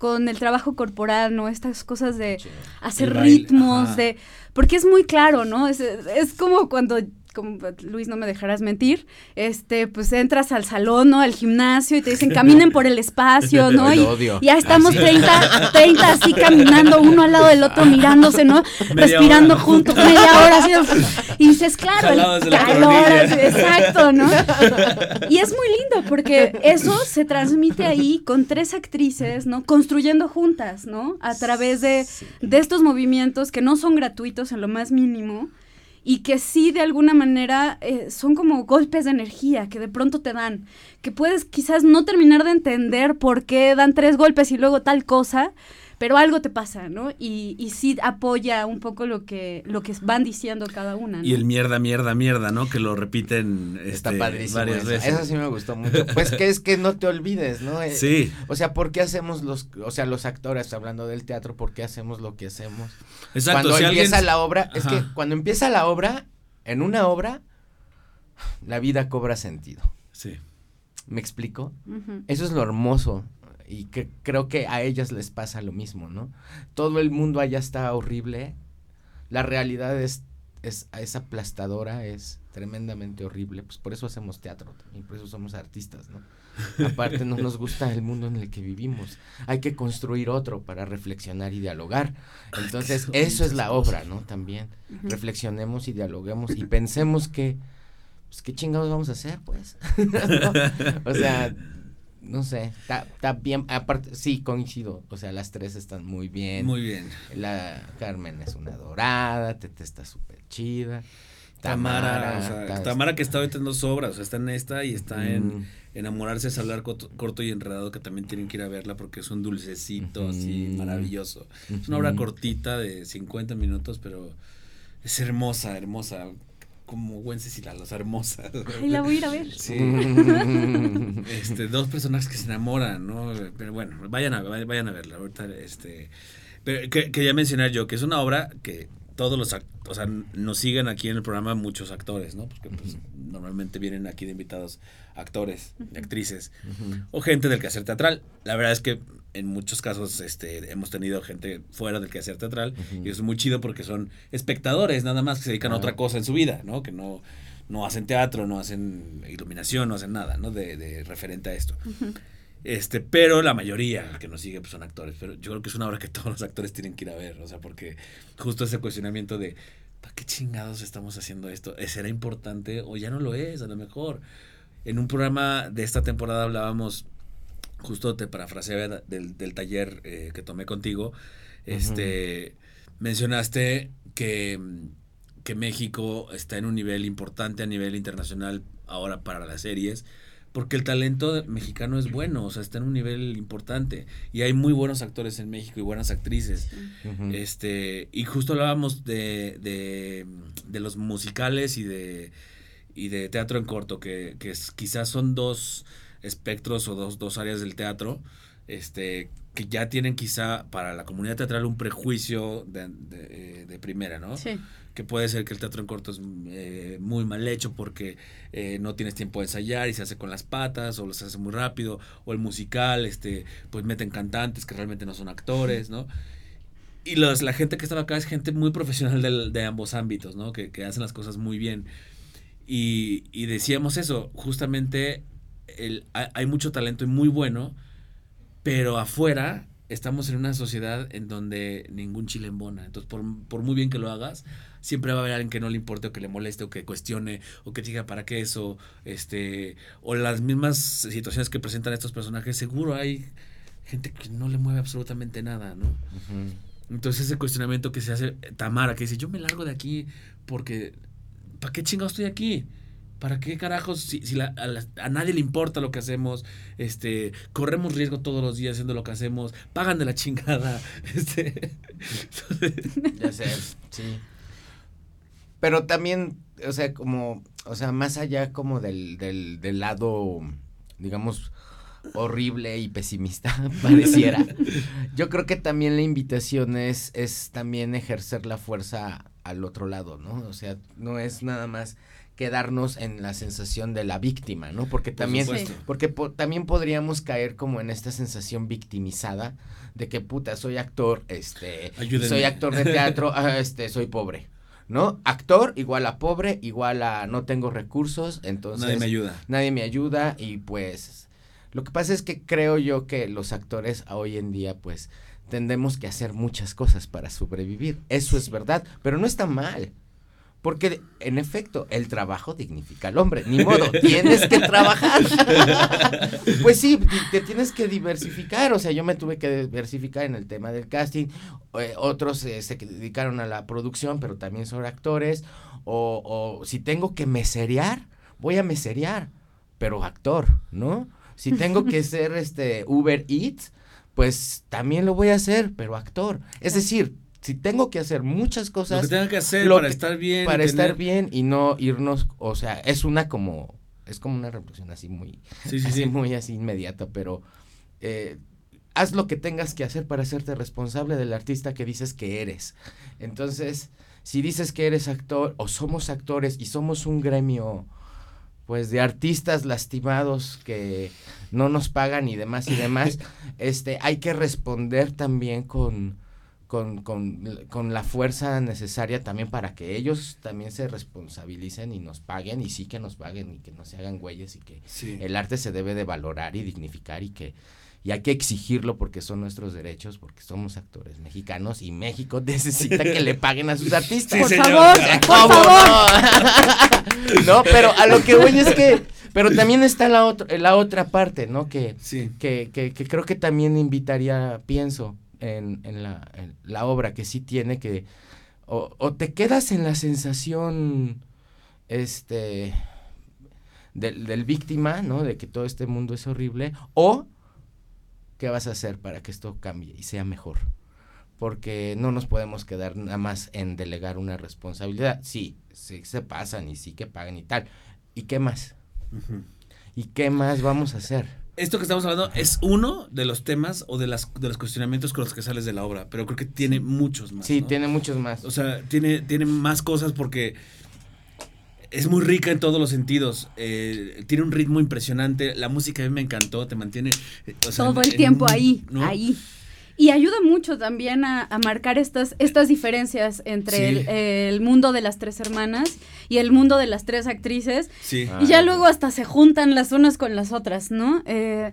con el trabajo corporal, ¿no? Estas cosas de hacer ritmos, de... Porque es muy claro, ¿no? Es, es como cuando como Luis no me dejarás mentir, este, pues entras al salón, ¿no? Al gimnasio y te dicen caminen por el espacio, ¿no? Y, ya estamos 30, 30 así caminando uno al lado del otro mirándose, ¿no? Respirando juntos media hora así. Y dices, claro, el calor, exacto, ¿no? Y es muy lindo porque eso se transmite ahí con tres actrices, ¿no? Construyendo juntas, ¿no? A través de, de estos movimientos que no son gratuitos en lo más mínimo y que sí de alguna manera eh, son como golpes de energía que de pronto te dan, que puedes quizás no terminar de entender por qué dan tres golpes y luego tal cosa, pero algo te pasa, ¿no? Y, y sí apoya un poco lo que, lo que van diciendo cada una. Y el mierda, mierda, mierda, ¿no? Que lo repiten Está este, varias veces. Eso sí me gustó mucho. Pues que es que no te olvides, ¿no? Eh, sí. O sea, ¿por qué hacemos los, o sea, los actores, hablando del teatro, ¿por qué hacemos lo que hacemos? Exacto. Cuando empieza la obra, es que cuando empieza la obra, en una obra, la vida cobra sentido. Sí. ¿Me explico? Eso es lo hermoso y que creo que a ellas les pasa lo mismo, ¿no? Todo el mundo allá está horrible, la realidad es, es, es aplastadora, es tremendamente horrible, pues por eso hacemos teatro también, por eso somos artistas, ¿no? Aparte no nos gusta el mundo en el que vivimos, hay que construir otro para reflexionar y dialogar. Entonces, eso es la obra, ¿no? También reflexionemos y dialoguemos y pensemos que, pues, ¿qué chingados vamos a hacer, pues? [LAUGHS] O sea, no sé, está, bien, aparte, sí, coincido, o sea, las tres están muy bien. Muy bien. La Carmen es una dorada, Tete está súper chida. Tamara, o sea, Tamara que está ahorita en dos obras, o sea, está en esta y está en mm. Enamorarse es hablar corto, y enredado, que también tienen que ir a verla porque es un dulcecito así maravilloso. Es una obra cortita de 50 minutos, pero es hermosa, hermosa como Wenceslao, las hermosas. Ay, la voy a ir a ver. Sí. [LAUGHS] este, dos personajes que se enamoran, ¿no? Pero bueno, vayan a, vayan a verla. Ahorita, este, pero que, quería mencionar yo que es una obra que todos los, o sea, nos siguen aquí en el programa muchos actores, ¿no? Porque pues, normalmente vienen aquí de invitados actores, actrices o gente del quehacer teatral. La verdad es que en muchos casos este, hemos tenido gente fuera del quehacer teatral y eso es muy chido porque son espectadores nada más que se dedican a otra cosa en su vida, ¿no? Que no, no hacen teatro, no hacen iluminación, no hacen nada, ¿no? De, de referente a esto. Este, pero la mayoría que nos sigue pues, son actores. Pero yo creo que es una obra que [LAUGHS] todos los actores tienen que ir a ver. O sea, porque justo ese cuestionamiento de ¿para qué chingados estamos haciendo esto? ¿Será importante o ya no lo es? A lo mejor. En un programa de esta temporada hablábamos justo te parafraseaba del, del taller eh, que tomé contigo, este, mencionaste que, que México está en un nivel importante a nivel internacional ahora para las series, porque el talento mexicano es bueno, o sea, está en un nivel importante y hay muy buenos actores en México y buenas actrices. Este, y justo hablábamos de, de, de, los musicales y de y de teatro en corto, que, que quizás son dos espectros o dos, dos áreas del teatro este, que ya tienen quizá para la comunidad teatral un prejuicio de, de, eh, primera, ¿no? Sí. Que puede ser que el teatro en corto es eh, muy mal hecho porque eh, no tienes tiempo de ensayar y se hace con las patas o lo se hace muy rápido, o el musical, este, pues meten cantantes que realmente no son actores, ¿no? Y los, la gente que estaba acá es gente muy profesional de, de ambos ámbitos, ¿no? Que, que, hacen las cosas muy bien. Y, y decíamos eso, justamente el, hay mucho talento y muy bueno, pero afuera estamos en una sociedad en donde ningún chile embona. Entonces, por, por, muy bien que lo hagas, siempre va a haber alguien que no le importe o que le moleste o que cuestione o que diga para qué eso, este, o las mismas situaciones que presentan estos personajes, seguro hay gente que no le mueve absolutamente nada, ¿no? Entonces ese cuestionamiento que se hace Tamara, que dice, yo me largo de aquí porque, ¿para qué chingados estoy aquí? ¿Para qué carajos? Si, a, nadie le importa lo que hacemos, este, corremos riesgo todos los días haciendo lo que hacemos, pagan de la chingada. [LAUGHS] Este, [LAUGHS] ya sé, sí. Pero también, o sea, como, o sea, más allá como del, del, del lado, digamos, horrible y pesimista [LAUGHS] pareciera. Yo creo que también la invitación es, es también ejercer la fuerza al otro lado, ¿no? O sea, no es nada más quedarnos en la sensación de la víctima, ¿no? Porque también, porque también podríamos caer como en esta sensación victimizada de que puta, soy actor, este, soy actor de teatro, [LAUGHS] ah, este, soy pobre. ¿No? Actor igual a pobre, igual a no tengo recursos, entonces nadie me ayuda. Nadie me ayuda y pues lo que pasa es que creo yo que los actores hoy en día pues tendemos que hacer muchas cosas para sobrevivir. Eso es verdad, pero no está mal. Porque, en efecto, el trabajo dignifica al hombre. Ni modo, [LAUGHS] tienes que trabajar. [LAUGHS] pues sí, te tienes que diversificar. O sea, yo me tuve que diversificar en el tema del casting. Eh, otros eh, se dedicaron a la producción, pero también son actores. O, o si tengo que meserear, voy a meserear, pero actor, ¿no? Si tengo que [LAUGHS] ser este Uber Eats, pues también lo voy a hacer, pero actor. Es decir, si tengo que hacer muchas cosas. Lo que tengo que hacer para estar bien. Para estar bien y no irnos, o sea, es una como, es como una reflexión así muy, así muy así inmediata, pero eh, haz lo que tengas que hacer para hacerte responsable del artista que dices que eres. Entonces, si dices que eres actor o somos actores y somos un gremio pues de artistas lastimados que no nos pagan y demás y demás, [LAUGHS] este hay que responder también con con, con, con, la fuerza necesaria también para que ellos también se responsabilicen y nos paguen y sí que nos paguen y que no se hagan güeyes y que el arte se debe de valorar y dignificar y que y hay que exigirlo porque son nuestros derechos, porque somos actores mexicanos y México [LAUGHS] necesita que le paguen a sus artistas. por favor, por favor. [LAUGHS] No? pero a lo que voy es que, pero también está la, otra la otra parte, ¿no? Que, que, que, que creo que también invitaría, pienso, en, en, la, la, obra que sí tiene que o, o, te quedas en la sensación este del, del, víctima, ¿no? De que todo este mundo es horrible o qué vas a hacer para que esto cambie y sea mejor. Porque no nos podemos quedar nada más en delegar una responsabilidad. Sí, sí se pasan y sí que pagan y tal. ¿Y qué más? ¿Y qué más vamos a hacer? esto que estamos hablando es uno de los temas o de, las, de los cuestionamientos con los que sales de la obra, pero creo que tiene muchos más. Sí, tiene muchos más. O sea, tiene, tiene más cosas porque es muy rica en todos los sentidos. Eh, tiene un ritmo impresionante. La música a mí me encantó, te mantiene. Eh, Todo el tiempo ahí, ahí. Y ayuda mucho también a, marcar estas, estas diferencias entre el, mundo de las tres hermanas y el mundo de las tres actrices. Sí. Y ya luego hasta se juntan las unas con las otras, ¿no? Eh,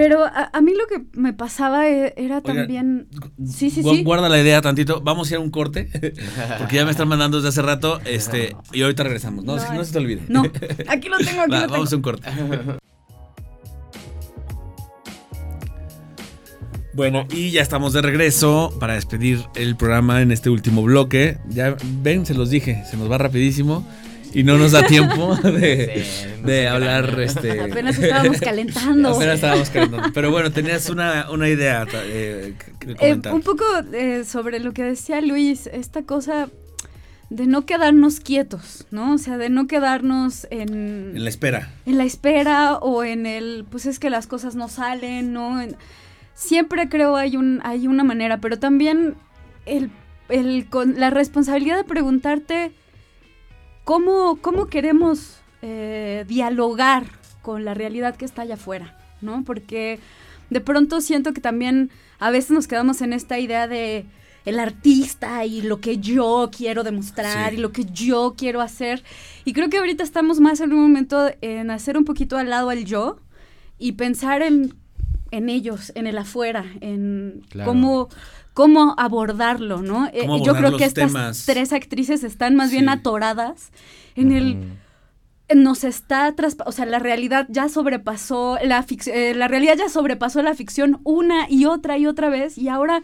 pero a, mí lo que me pasaba e, era también... Sí, sí, sí. Guarda la idea tantito. Vamos a ir a un corte. [LAUGHS] Porque ya me están mandando desde hace rato. Este, y ahorita regresamos. No, no, se te olvide. No, [LAUGHS] aquí lo tengo, aquí lo tengo. Vamos a un corte. [LAUGHS] Bueno, y ya estamos de regreso para despedir el programa en este último bloque. Ya ven, se los dije, se nos va rapidísimo y no nos da tiempo [LAUGHS] de, hablar. Este, apenas estábamos calentando. Apenas estábamos [LAUGHS] calentando. Pero bueno, tenías una, idea eh, eh, un poco eh, sobre lo que decía Luis, esta cosa de no quedarnos quietos, ¿no? O sea, de no quedarnos en... En la espera. En la espera o en el, pues es que las cosas no salen, ¿no? siempre creo hay, un, hay una manera, pero también el, el, con la responsabilidad de preguntarte cómo, cómo queremos eh, dialogar con la realidad que está allá afuera, ¿no? Porque de pronto siento que también a veces nos quedamos en esta idea de el artista y lo que yo quiero demostrar Sí. y lo que yo quiero hacer. Y creo que ahorita estamos más en un momento en hacer un poquito al lado el yo y pensar en, en ellos, en el afuera, en Claro. cómo cómo abordarlo, ¿no? Eh, Cómo yo creo que estas temas. tres actrices están más bien atoradas en el nos está tras, o sea, la realidad ya sobrepasó la fic- eh, la realidad ya sobrepasó la ficción una y otra y otra vez y ahora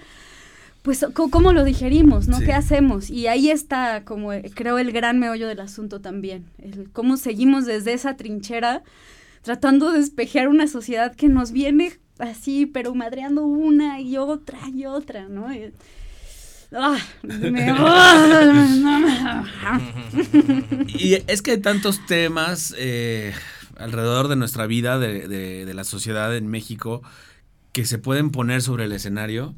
pues cómo lo digerimos, ¿no? Sí. ¿Qué hacemos? Y ahí está como eh, creo el gran meollo del asunto también, el cómo seguimos desde esa trinchera tratando de despejar una sociedad que nos viene así, pero madreando una y otra y otra, ¿no? Y- ah, me- [LAUGHS] Y es que hay tantos temas eh, alrededor de nuestra vida, de, de- de la sociedad en México, que se pueden poner sobre el escenario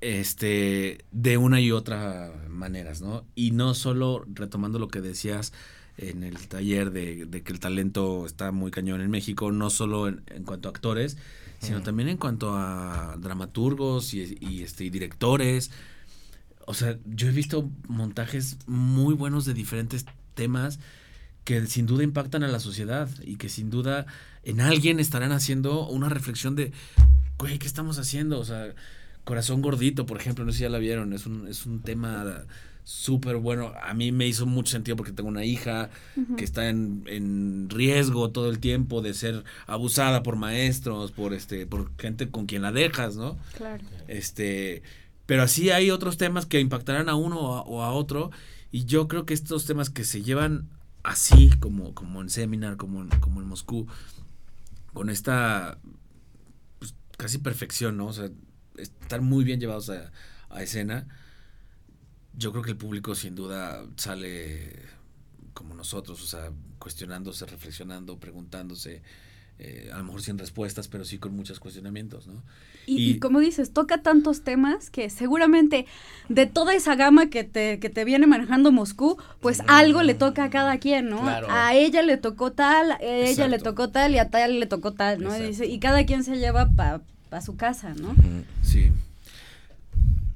este, de una y otra maneras, ¿no? Y no solo retomando lo que decías en el taller de, de que el talento está muy cañón en México, no solo en, en cuanto a actores, sino también en cuanto a dramaturgos y, y, este, y directores. O sea, yo he visto montajes muy buenos de diferentes temas que sin duda impactan a la sociedad y que sin duda en alguien estarán haciendo una reflexión de, güey, ¿qué estamos haciendo? O sea, Corazón Gordito, por ejemplo, no sé si ya la vieron, es un, es un tema súper bueno. A mí me hizo mucho sentido porque tengo una hija que está en, en riesgo todo el tiempo de ser abusada por maestros, por este, por gente con quien la dejas, ¿no? Claro. Este, pero así hay otros temas que impactarán a uno o a, o a otro. Y yo creo que estos temas que se llevan así, como, como en Seminar, como en, como en Moscú, con esta pues, casi perfección, ¿no? O sea, estar muy bien llevados a, a escena. Yo creo que el público sin duda sale como nosotros, o sea, cuestionándose, reflexionando, preguntándose, eh, a lo mejor sin respuestas, pero sí con muchos cuestionamientos, ¿no? Y, Y- y como dices, toca tantos temas que seguramente de toda esa gama que te, que te viene manejando Moscú, pues algo le toca a cada quien, ¿no? Claro. A ella le tocó tal, a ella le tocó tal y a tal le tocó tal, ¿no? Y, Exacto. dice- y cada quien se lleva para su casa, ¿no? Sí.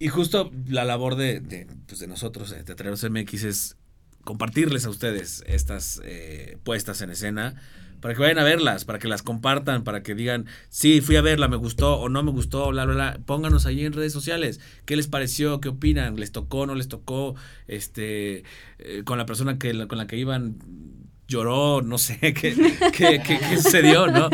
Y justo la labor de, de, pues de nosotros, de Teatreros MX, es compartirles a ustedes estas eh, puestas en escena para que vayan a verlas, para que las compartan, para que digan, sí, fui a verla, me gustó o no me gustó, bla, bla, bla. Pónganos ahí en redes sociales. ¿Qué les pareció? ¿Qué opinan? ¿Les tocó? ¿No les tocó? Este, eh, con la persona que, con la que iban lloró, no sé [LAUGHS] qué, qué, qué- qué sucedió, ¿no?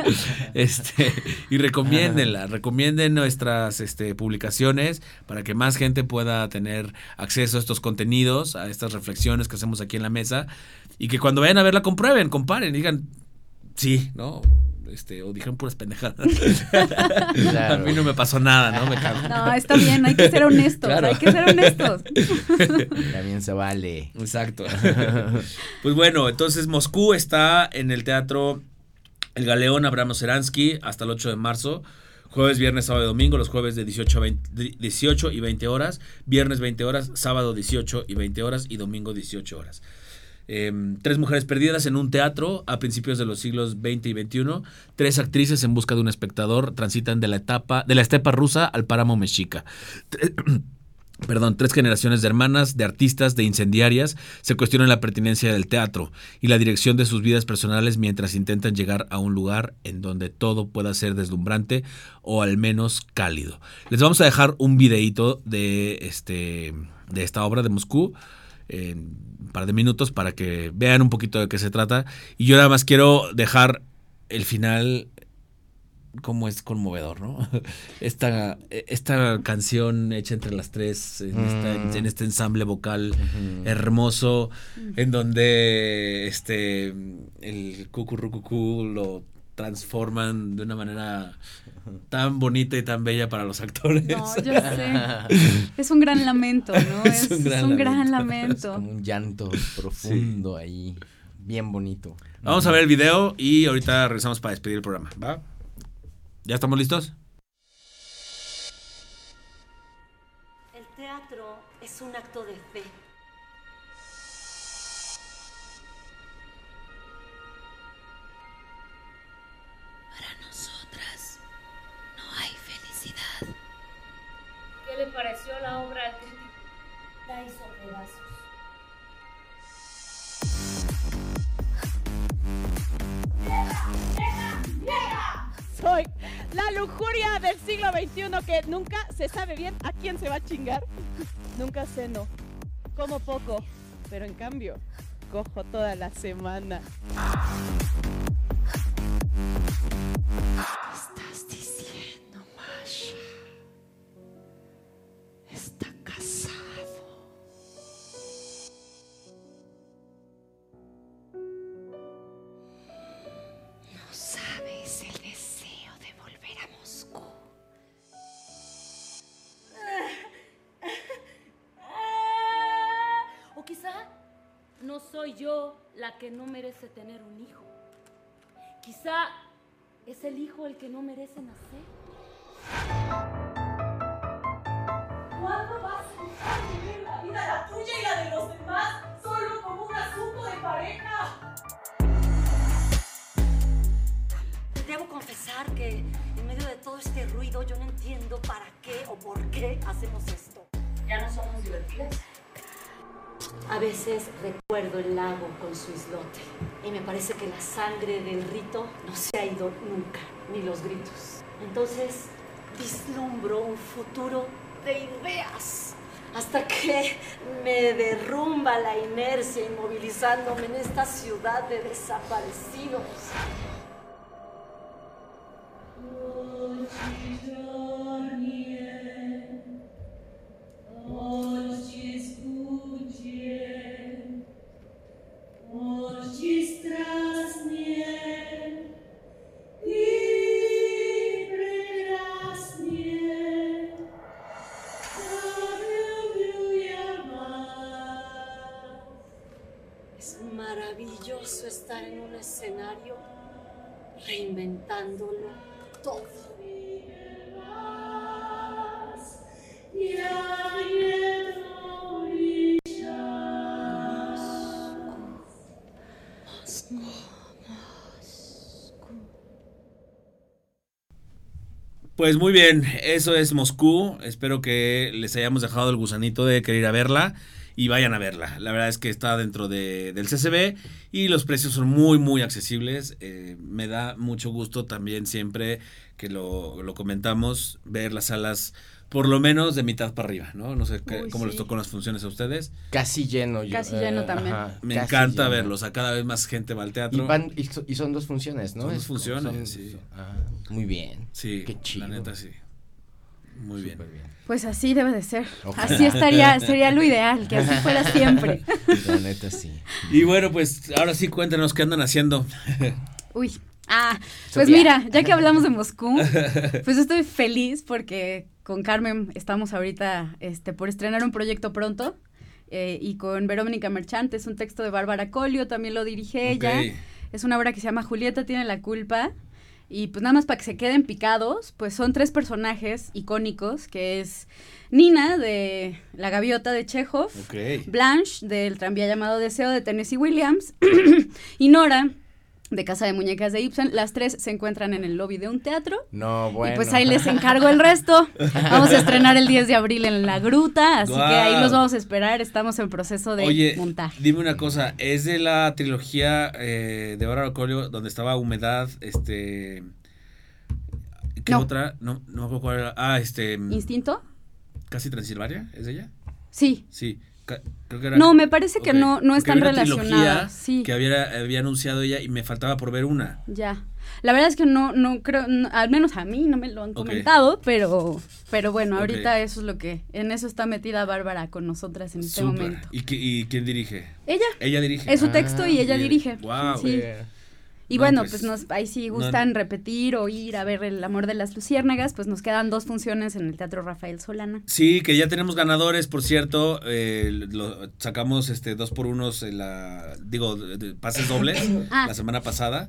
Este, y recomiéndenla, recomienden nuestras este, publicaciones para que más gente pueda tener acceso a estos contenidos, a estas reflexiones que hacemos aquí en la mesa, y que cuando vayan a verla comprueben, comparen, digan, sí, ¿no? Este, o dijeron puras pendejadas. Claro. [LAUGHS] A mí no me pasó nada, ¿no? Me cago. No, está bien, hay que ser honestos, Claro. hay que ser honestos. [LAUGHS] También se vale. Exacto. [LAUGHS] pues bueno, entonces Moscú está en el teatro El Galeón Abramo Seransky hasta el 8 de marzo. Jueves, viernes, sábado y domingo, los jueves de 18, a 20 de 18 y 20 horas, viernes 20 horas, sábado 18 y 20 horas y domingo 18 horas. Eh, tres mujeres perdidas en un teatro a principios de los siglos XX y XXI. Tres actrices en busca de un espectador transitan de la etapa de la estepa rusa al páramo mexica. [CLEARS THROAT] Perdón, tres generaciones de hermanas, de artistas, de incendiarias se cuestionan la pertinencia del teatro y la dirección de sus vidas personales mientras intentan llegar a un lugar en donde todo pueda ser deslumbrante o al menos cálido. Les vamos a dejar un videíto de este de esta obra de Moscú par de minutos para que vean un poquito de qué se trata y yo nada más quiero dejar el final como es conmovedor, ¿no? [LAUGHS] Esta, esta canción hecha entre las tres, en, esta- Mm. en este ensamble vocal hermoso, en donde este el cucurrucucú lo transforman de una manera tan bonita y tan bella para los actores. No, yo [LAUGHS] sé. Es un gran lamento, ¿no? Es [LAUGHS] Es, un es gran gran Es lamento. como un llanto profundo ahí. Bien bonito. Vamos a ver el video y ahorita regresamos para despedir el programa, ¿va? ¿Ya estamos listos? El teatro es un acto de fe. pareció la obra del crítico Taiso Pedazos? Soy la lujuria del siglo XXI que nunca se sabe bien a quién se va a chingar. [LAUGHS] Nunca ceno, como poco, pero en cambio, cojo toda la semana. Tener un hijo. Quizá es el hijo el que no merece nacer. ¿Cuándo vas a dejar de ver la vida, la tuya y la de los demás, solo como un asunto de pareja? Debo confesar que en medio de todo este ruido yo no entiendo para qué o por qué hacemos esto. Ya no somos divertidas. A veces recuerdo el lago con su islote y me parece que la sangre del rito no se ha ido nunca, ni los gritos. Entonces vislumbro un futuro de ideas hasta que me derrumba la inercia inmovilizándome en esta ciudad de desaparecidos. Pues muy bien, eso es Moscú. Espero que les hayamos dejado el gusanito de querer ir a verla y vayan a verla. La verdad es que está dentro de, del CCB y los precios son muy, muy accesibles. Eh, me da mucho gusto también siempre que lo, lo comentamos, ver las salas por lo menos de mitad para arriba, ¿no? No sé qué- Uy, cómo les sí. tocó las funciones a ustedes. Casi lleno. yo, Casi lleno también. Me casi encanta lleno. verlos, a cada vez más gente va al Y, teatro. van- y so- y son dos funciones, ¿no? Son dos Es funciones, sí. ah, muy bien. Sí, Qué chido. la neta sí. Muy bien. Pues así debe de ser. Ojalá. Así estaría, sería lo ideal, que así fuera [LAUGHS] siempre. La neta sí. Y bueno, pues ahora sí cuéntanos qué andan haciendo. Uy. Ah, pues mira, ya que hablamos de Moscú, [LAUGHS] pues estoy feliz porque con Carmen estamos ahorita este, por estrenar un proyecto pronto. eh, y con Verónica Merchante, es un texto de Bárbara Colio, también lo dirige ella. Es una obra que se llama Julieta tiene la culpa. Y pues nada más para que se queden picados, pues son tres personajes icónicos, que es Nina de La Gaviota de Chekhov. Blanche del tranvía llamado Deseo de Tennessee Williams [CLEARS THROAT] y Nora de Casa de Muñecas de Ibsen. Las tres se encuentran en el lobby de un teatro. No, bueno. Y pues ahí les encargo el resto. [LAUGHS] Vamos a estrenar el 10 de abril en La Gruta, así que ahí los vamos a esperar. Estamos en proceso de Oye, montar. dime una cosa, ¿es de la trilogía eh, de Bárbara Colio donde estaba Humedad, este... ¿Qué No. otra? No, no me acuerdo cuál era. Ah, este... ¿Instinto? ¿Casi Transilvania? ¿Es de ella? Sí. Sí. Ca- creo que era- No, me parece que no, no están relacionadas. Sí. Que había, había anunciado ella y me faltaba por ver una. Ya. La verdad es que no, no creo, no- al menos a mí no me lo han comentado, pero, pero bueno, ahorita eso es lo que, en eso está metida Bárbara con nosotras en este momento. ¿Y, qui- y quién dirige? Ella, Ella dirige. es su Ah, texto y ella bien. dirige. Guau. Sí. Y No, bueno, pues, pues, nos, ahí sí no- gustan repetir o ir a ver El amor de las luciérnagas, pues nos quedan dos funciones en el Teatro Rafael Solana. Sí, que ya tenemos ganadores, por cierto, eh, lo, sacamos este dos por unos en la, digo, de- de pases dobles Ah. la semana pasada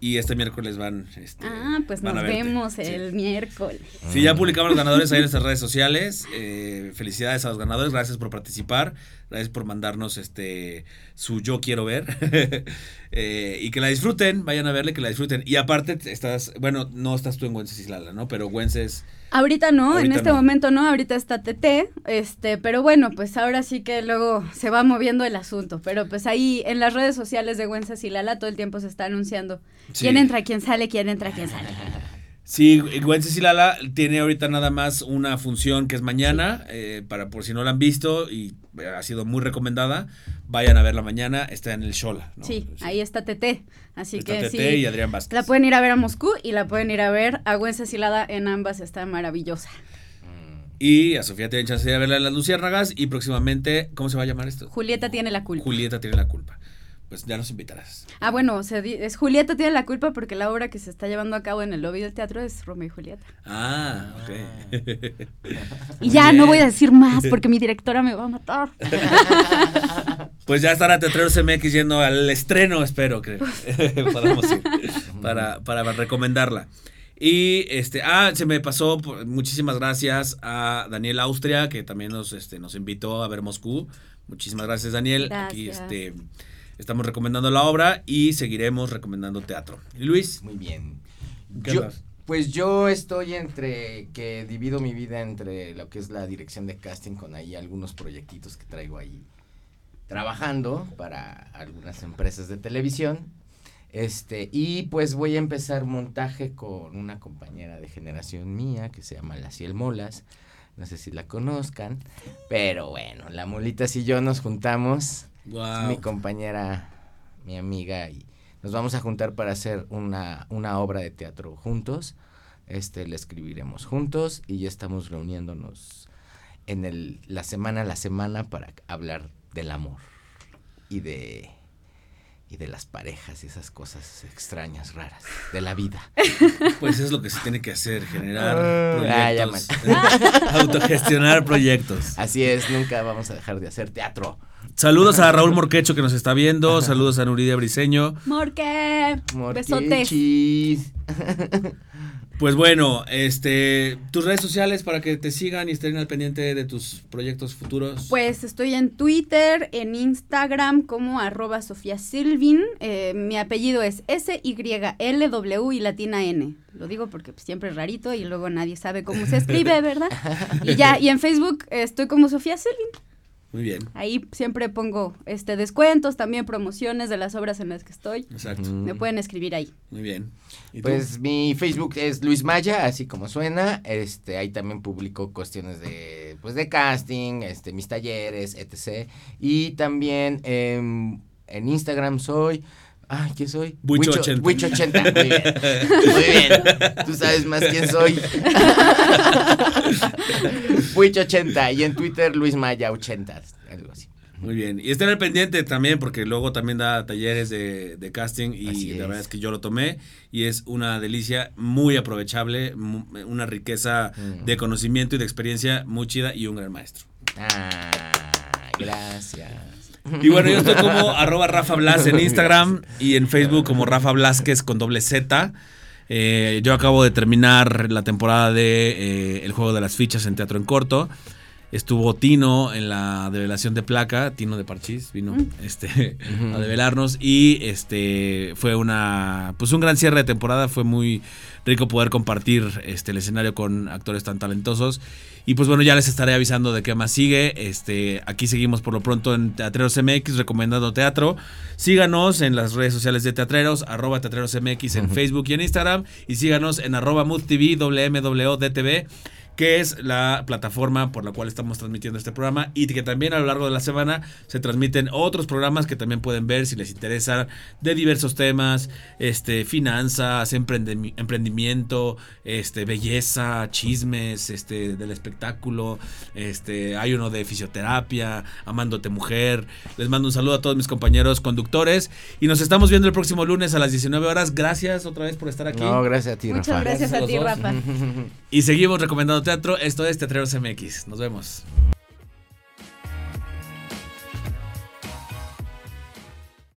y este miércoles van. Este, Ah, pues van nos vemos Sí. el miércoles. Sí, ya publicamos los ganadores ahí en nuestras redes sociales. Eh, felicidades a los ganadores, gracias por participar, gracias por mandarnos este su yo quiero ver. [LAUGHS] Eh, y que la disfruten, vayan a verle, que la disfruten. Y aparte estás, bueno, no estás tú en Wenceslala, ¿no? Pero Wences, Ahorita no, en este no. momento no, ahorita está TT, este, pero bueno, pues ahora sí que luego se va moviendo el asunto, pero pues ahí en las redes sociales de Güenzas y Lala todo el tiempo se está anunciando Sí. quién entra, quién sale, quién entra, quién sale. [LAUGHS] Sí, Güences y Lala tiene ahorita nada más una función que es mañana, eh, para por si no la han visto y ha sido muy recomendada, vayan a verla mañana, está en el Shola. ¿no? Sí, ahí está TT. Así Está que TT sí. y Adrián Vázquez. La pueden ir a ver a Moscú y la pueden ir a ver a Wencesilada en ambas, está maravillosa. Y a Sofía tienen chance de verla en Las Luciérnagas y próximamente, ¿cómo se va a llamar esto? Julieta tiene la culpa. Julieta tiene la culpa. Pues ya nos invitarás. Ah, bueno, se di- es Julieta tiene la culpa porque la obra que se está llevando a cabo en el lobby del teatro es Romeo y Julieta. Ah, ok. [LAUGHS] Y ya Bien. no voy a decir más [LAUGHS] porque mi directora me va a matar. [LAUGHS] Pues ya estará Teatreros MX yendo al estreno, espero que podamos ir para, para recomendarla. Y este, ah, se me pasó, por- muchísimas gracias a Daniel Austria, que también nos, este, nos invitó a ver Moscú. Muchísimas gracias, Daniel. Aquí Gracias. este, estamos recomendando la obra y seguiremos recomendando teatro. ¿Y Luis? Muy bien. ¿Qué Yo, más? pues yo estoy entre que divido mi vida entre lo que es la dirección de casting con ahí algunos proyectitos que traigo ahí trabajando para algunas empresas de televisión. Este, y pues voy a empezar montaje con una compañera de generación mía que se llama Laciel Molas. No sé si la conozcan, pero bueno, la Molitas y yo nos juntamos Wow. mi compañera, mi amiga, y nos vamos a juntar para hacer una, una obra de teatro juntos. Este, la escribiremos juntos y ya estamos reuniéndonos en el, la semana a la semana para hablar del amor y de, y de las parejas y esas cosas extrañas, raras, de la vida. [LAUGHS] Pues es lo que se tiene que hacer, generar Ah, proyectos, [LAUGHS] autogestionar proyectos. Así es, nunca vamos a dejar de hacer teatro. Saludos a Raúl Morquecho que nos está viendo, saludos a Nuridia Briseño. Morque, besotes. [LAUGHS] Pues bueno, este, tus redes sociales para que te sigan y estén al pendiente de tus proyectos futuros. Pues estoy en Twitter, en Instagram como arroba Sofía Silvin. Eh, mi apellido es S-Y-L-W y latina N. Lo digo porque pues, siempre es rarito y luego nadie sabe cómo se escribe, ¿verdad? [LAUGHS] Y ya, y en Facebook estoy como Sofía Silvin. Muy bien, Ahí siempre pongo este descuentos, también promociones de las obras en las que estoy. exacto. Me pueden escribir ahí. Muy bien. ¿Y tú? Pues mi Facebook es Luis Maya, así como suena. Este, ahí también publico cuestiones de, pues, de casting, este, mis talleres, etc. Y también em, en Instagram soy. Ay, ¿qué soy? Buicho 80. Buicho 80, muy bien. [LAUGHS] Muy bien. Tú sabes más quién soy. [LAUGHS] Buicho 80. Y en Twitter, Luis Maya 80. Algo así. Muy bien. Y estén al pendiente también, porque luego también da talleres de, de casting y Así la es. verdad es que yo lo tomé y es una delicia muy aprovechable, una riqueza Mm. de conocimiento y de experiencia muy chida y un gran maestro. Ah, gracias. Y bueno, yo estoy como [LAUGHS] arroba Rafa Blas en Instagram y en Facebook como Rafa Blasquez con doble Z. Eh, yo acabo de terminar la temporada de eh, El Juego de las Fichas en Teatro en Corto. Estuvo Tino en la develación de placa, Tino de Parchís vino este, a develarnos y este fue una pues un gran cierre de temporada, fue muy rico poder compartir este el escenario con actores tan talentosos y pues bueno, ya les estaré avisando de qué más sigue. Este, aquí seguimos por lo pronto en Teatreros MX recomendando teatro. Síganos en las redes sociales de Teatreros, arroba Teatreros MX en Facebook y en Instagram. Y síganos en arroba MUTV, WMWDTV, que es la plataforma por la cual estamos transmitiendo este programa. Y que también a lo largo de la semana se transmiten otros programas que también pueden ver si les interesa de diversos temas, este, finanzas, emprendimiento, este, belleza, chismes, este, del espectáculo, este, hay uno de fisioterapia, amándote mujer. Les mando un saludo a todos mis compañeros conductores y nos estamos viendo el próximo lunes a las 19 horas. Gracias otra vez por estar aquí. No, gracias a ti, Muchas Rafa. gracias Gracias a ti. Rafa. [LAUGHS] Y seguimos recomendando teatro. Esto es Teatreros MX. Nos vemos.